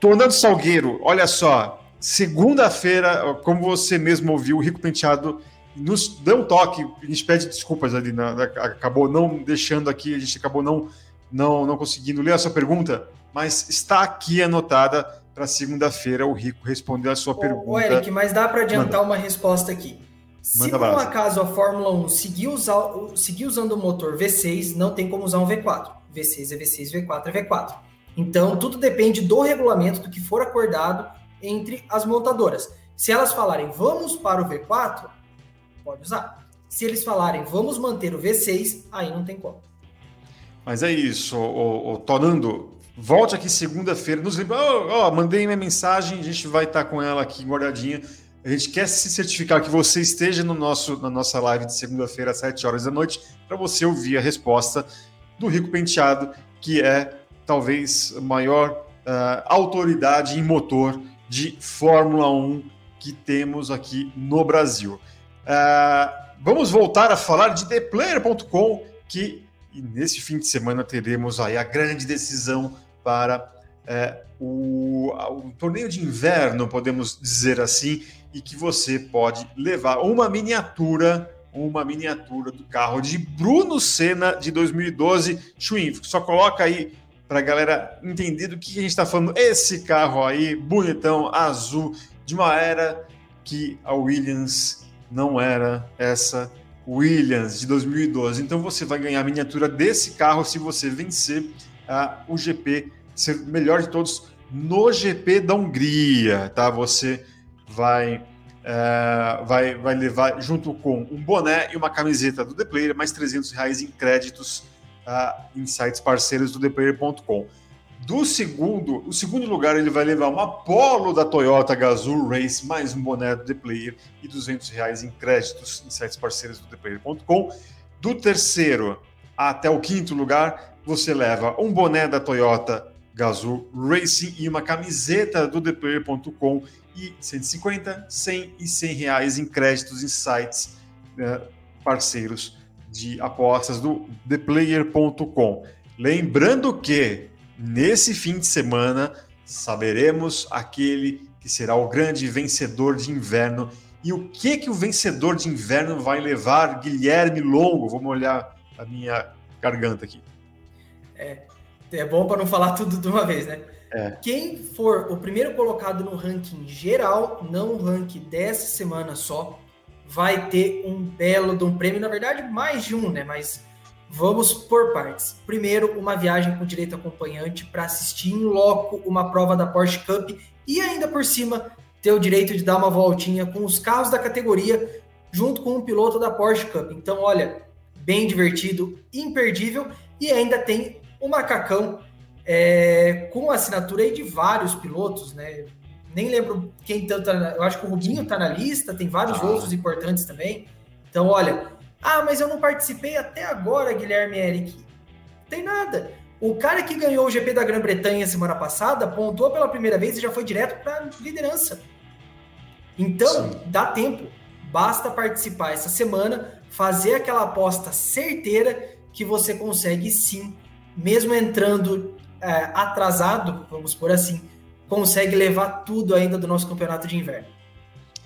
Tornando Salgueiro, olha só, segunda-feira, como você mesmo ouviu, o Rico Penteado nos deu um toque, a gente pede desculpas ali, na, na, acabou não deixando aqui, a gente acabou não, não, não conseguindo ler a sua pergunta, mas está aqui anotada para segunda-feira o Rico responder a sua ô, pergunta. Ô, Eric, mas dá para adiantar Manda. uma resposta aqui. Se por um acaso a Fórmula 1 seguir, usar, seguir usando o motor V6, não tem como usar um V4. V6 é V6, V4 é V4. Então, tudo depende do regulamento, do que for acordado entre as montadoras. Se elas falarem vamos para o V4, pode usar. Se eles falarem vamos manter o V6, aí não tem como. Mas é isso, o, o Tonando, volte aqui segunda-feira, nos oh, oh, mandei minha mensagem, a gente vai estar com ela aqui guardadinha a gente quer se certificar que você esteja no nosso, na nossa live de segunda-feira às 7 horas da noite para você ouvir a resposta do Rico Penteado, que é talvez a maior uh, autoridade em motor de Fórmula 1 que temos aqui no Brasil. Uh, vamos voltar a falar de ThePlayer.com, que nesse fim de semana teremos aí a grande decisão para é, o, o, torneio de inverno, podemos dizer assim, e que você pode levar uma miniatura, uma miniatura do carro de Bruno Senna de 2012. Schwinn, só coloca aí para a galera entender do que a gente está falando. Esse carro aí, bonitão, azul, de uma era que a Williams não era essa Williams de 2012. Então você vai ganhar a miniatura desse carro se você vencer uh, o GP ser melhor de todos no GP da Hungria, tá? Você vai é, vai, vai levar junto com um boné e uma camiseta do The Player, mais 300 reais em créditos uh, em sites parceiros do ThePlayer.com. Do segundo, o segundo lugar ele vai levar uma Polo da Toyota Gazoo Race, mais um boné do The Player e 200 reais em créditos em sites parceiros do ThePlayer.com. Do terceiro até o quinto lugar, você leva um boné da Toyota Gazoo Racing e uma camiseta do ThePlayer.com e 150, 100 e 100 reais em créditos em sites né, parceiros de apostas do ThePlayer.com. Lembrando que nesse fim de semana saberemos aquele que será o grande vencedor de inverno e o que que o vencedor de inverno vai levar Guilherme Longo. Vamos olhar a minha garganta aqui. É, é bom para não falar tudo de uma vez, né? É. Quem for o primeiro colocado no ranking geral, não o ranking dessa semana só, vai ter um belo de um prêmio, na verdade, mais de um, né? Mas vamos por partes. Primeiro, uma viagem com direito acompanhante para assistir em loco uma prova da Porsche Cup e ainda por cima ter o direito de dar uma voltinha com os carros da categoria junto com um piloto da Porsche Cup. Então, olha, bem divertido, imperdível e ainda tem o macacão é, com assinatura aí de vários pilotos, né? Nem lembro quem tanto. Eu acho que o Rubinho tá na lista, tem vários ah. outros importantes também. Então, olha. Ah, mas eu não participei até agora, Guilherme Eric. Tem nada. O cara que ganhou o GP da Grã-Bretanha semana passada pontuou pela primeira vez e já foi direto para liderança. Então, Sim. dá tempo. Basta participar essa semana, fazer aquela aposta certeira que você consegue sim, mesmo entrando é, atrasado, vamos por assim, consegue levar tudo ainda do nosso campeonato de inverno.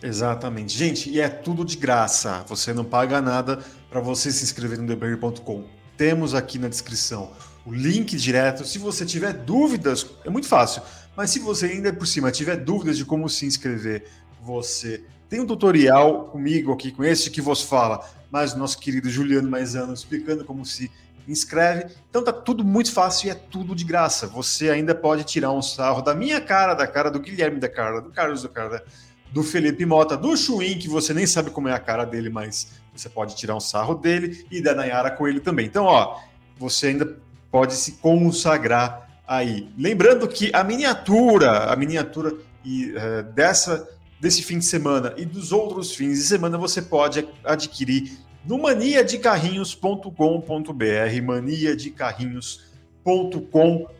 Exatamente. Gente, e é tudo de graça. Você não paga nada para você se inscrever no TheBurger.com. Temos aqui na descrição o link direto. Se você tiver dúvidas, é muito fácil. Mas se você ainda por cima tiver dúvidas de como se inscrever, você tem um tutorial comigo aqui, com esse que vos fala, mas nosso querido Juliano Maisano explicando como se inscreve. Então tá tudo muito fácil e é tudo de graça. Você ainda pode tirar um sarro da minha cara, da cara do Guilherme, da cara do Carlos, da cara do Felipe Mota, do Chuin, que você nem sabe como é a cara dele, mas você pode tirar um sarro dele e da Nayara Coelho também. Então, ó, você ainda pode se consagrar aí. Lembrando que a miniatura, a miniatura e, uh, dessa desse fim de semana e dos outros fins de semana você pode adquirir no maniadecarrinhos.com.br, maniadecarrinhos.com.br.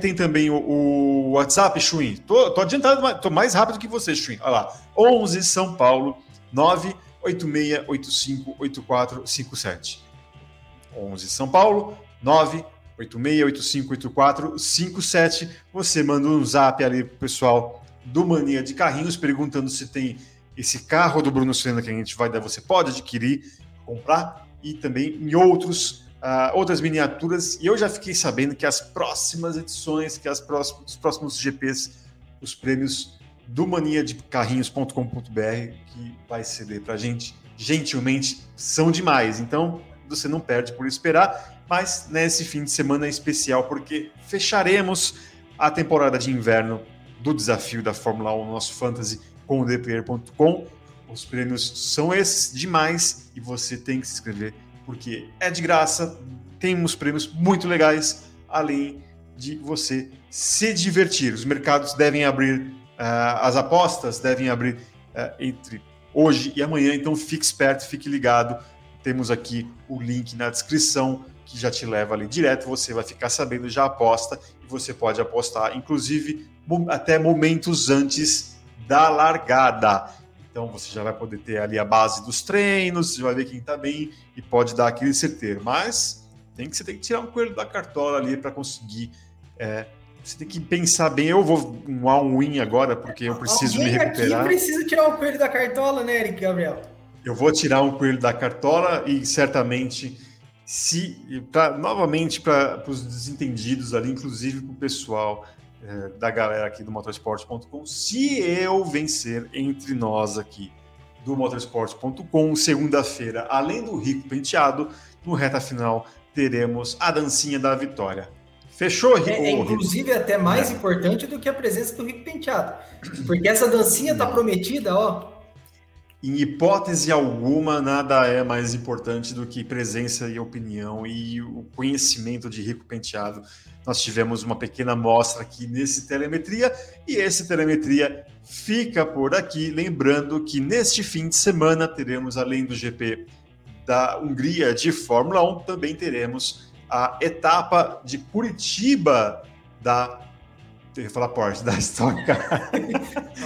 Tem também o, o WhatsApp, Chuin. Tô, tô adiantado, tô mais rápido que você, Chuin. Olha lá, 11 São Paulo, 986858457. 11 São Paulo, 986858457. Você manda um zap ali pro pessoal do Mania de Carrinhos perguntando se tem esse carro do Bruno Senna que a gente vai dar, você pode adquirir, comprar e também em outros uh, outras miniaturas. E eu já fiquei sabendo que as próximas edições, que as próximos, os próximos GPs, os prêmios do mania de carrinhos.com.br que vai ceder para a gente, gentilmente, são demais. Então você não perde por esperar, mas nesse fim de semana é especial porque fecharemos a temporada de inverno do desafio da Fórmula 1 no nosso Fantasy com o ThePlayer.com. Os prêmios são esses demais e você tem que se inscrever porque é de graça. Temos prêmios muito legais, além de você se divertir. Os mercados devem abrir, uh, as apostas devem abrir uh, entre hoje e amanhã, então fique esperto, fique ligado. Temos aqui o link na descrição que já te leva ali direto. Você vai ficar sabendo, já aposta e você pode apostar, inclusive até momentos antes da largada. Então você já vai poder ter ali a base dos treinos, você vai ver quem está bem e pode dar aquele certeiro. Mas tem que você tem que tirar um coelho da cartola ali para conseguir É, você tem que pensar bem. Eu vou um all-win agora, porque eu preciso Alguém me recuperar. Aqui precisa tirar o coelho da cartola, né, Eric Gabriel? Eu vou tirar um coelho da cartola e certamente, se pra, novamente para os desentendidos ali, inclusive para o pessoal é, da galera aqui do motorsport.com, se eu vencer entre nós aqui do motorsport.com, segunda-feira, além do rico penteado, no reta final teremos a dancinha da vitória. Fechou, Rico? É, é inclusive até mais é. importante do que a presença do Rico Penteado. Porque essa dancinha tá prometida, ó. Em hipótese alguma, nada é mais importante do que presença e opinião e o conhecimento de Rico Penteado. Nós tivemos uma pequena amostra aqui nesse telemetria e esse telemetria fica por aqui. Lembrando que neste fim de semana teremos, além do GP da Hungria de Fórmula 1, também teremos a etapa de Curitiba da. Eu ia falar Porsche, [LAUGHS] da Stock Car.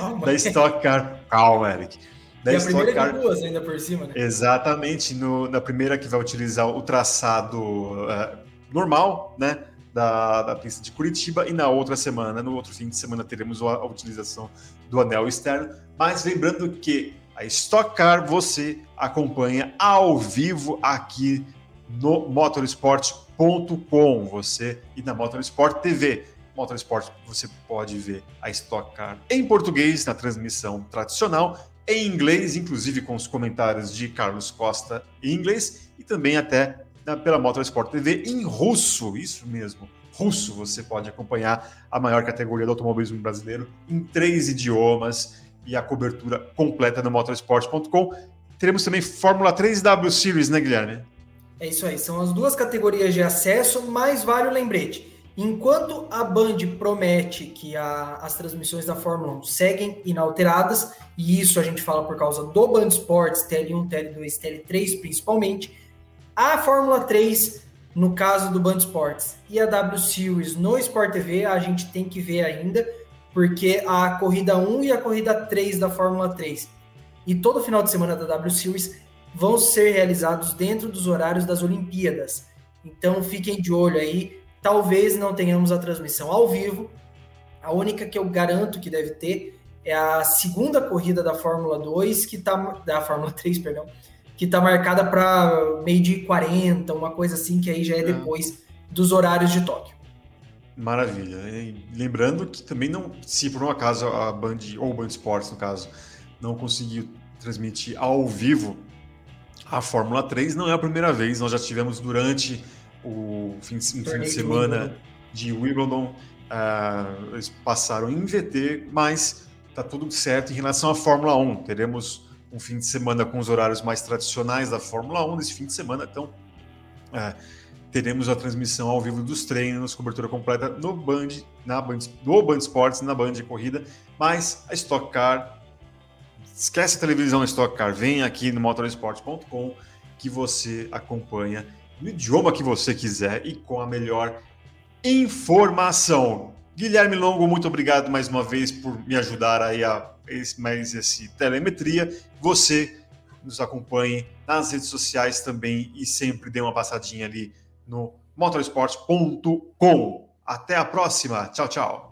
Oh, da Stock Car. Calma, Eric. Da e a primeira Car... de duas ainda por cima, né? Exatamente, no, na primeira que vai utilizar o traçado uh, normal, né? Da, da pista de Curitiba, e na outra semana, no outro fim de semana, teremos a, a utilização do anel externo. Mas lembrando que a Stock Car você acompanha ao vivo aqui no motorsport.com, você e na Motorsport TV. Motorsport você pode ver a Stock Car em português na transmissão tradicional, em inglês, inclusive com os comentários de Carlos Costa em inglês e também até pela Motorsport TV em russo, isso mesmo. Russo, você pode acompanhar a maior categoria do automobilismo brasileiro em três idiomas e a cobertura completa no motorsport.com. Teremos também Fórmula 3 W Series, né, Guilherme? É isso aí, são as duas categorias de acesso, mas vale o lembrete. Enquanto a Band promete que a, as transmissões da Fórmula 1 seguem inalteradas, e isso a gente fala por causa do Band Sports, TL1, TL2, TL3 principalmente, a Fórmula 3, no caso do Band Sports, e a W Series no Sport TV, a gente tem que ver ainda, porque a corrida 1 e a corrida 3 da Fórmula 3 e todo final de semana da W Series vão ser realizados dentro dos horários das Olimpíadas. Então fiquem de olho aí. Talvez não tenhamos a transmissão ao vivo. A única que eu garanto que deve ter é a segunda corrida da Fórmula 2, que tá da Fórmula 3, perdão, que está marcada para meio-dia e 40, uma coisa assim, que aí já é, é depois dos horários de Tóquio. Maravilha. E lembrando que também não, se por um acaso a Band, ou Band Sports no caso, não conseguiu transmitir ao vivo a Fórmula 3, não é a primeira vez, nós já tivemos durante o fim, um fim de semana de Wimbledon, uh, eles passaram em VT, mas está tudo certo em relação à Fórmula 1. Teremos um fim de semana com os horários mais tradicionais da Fórmula 1 nesse fim de semana, então uh, teremos a transmissão ao vivo dos treinos, cobertura completa no Band, na Band, no Band Sports, na Band de corrida, mas a Stock Car Esquece a televisão Stock Car, vem aqui no motorsport.com que você acompanha no idioma que você quiser e com a melhor informação. Guilherme Longo, muito obrigado mais uma vez por me ajudar aí a mais esse telemetria. Você nos acompanhe nas redes sociais também e sempre dê uma passadinha ali no motorsport.com. Até a próxima. Tchau, tchau.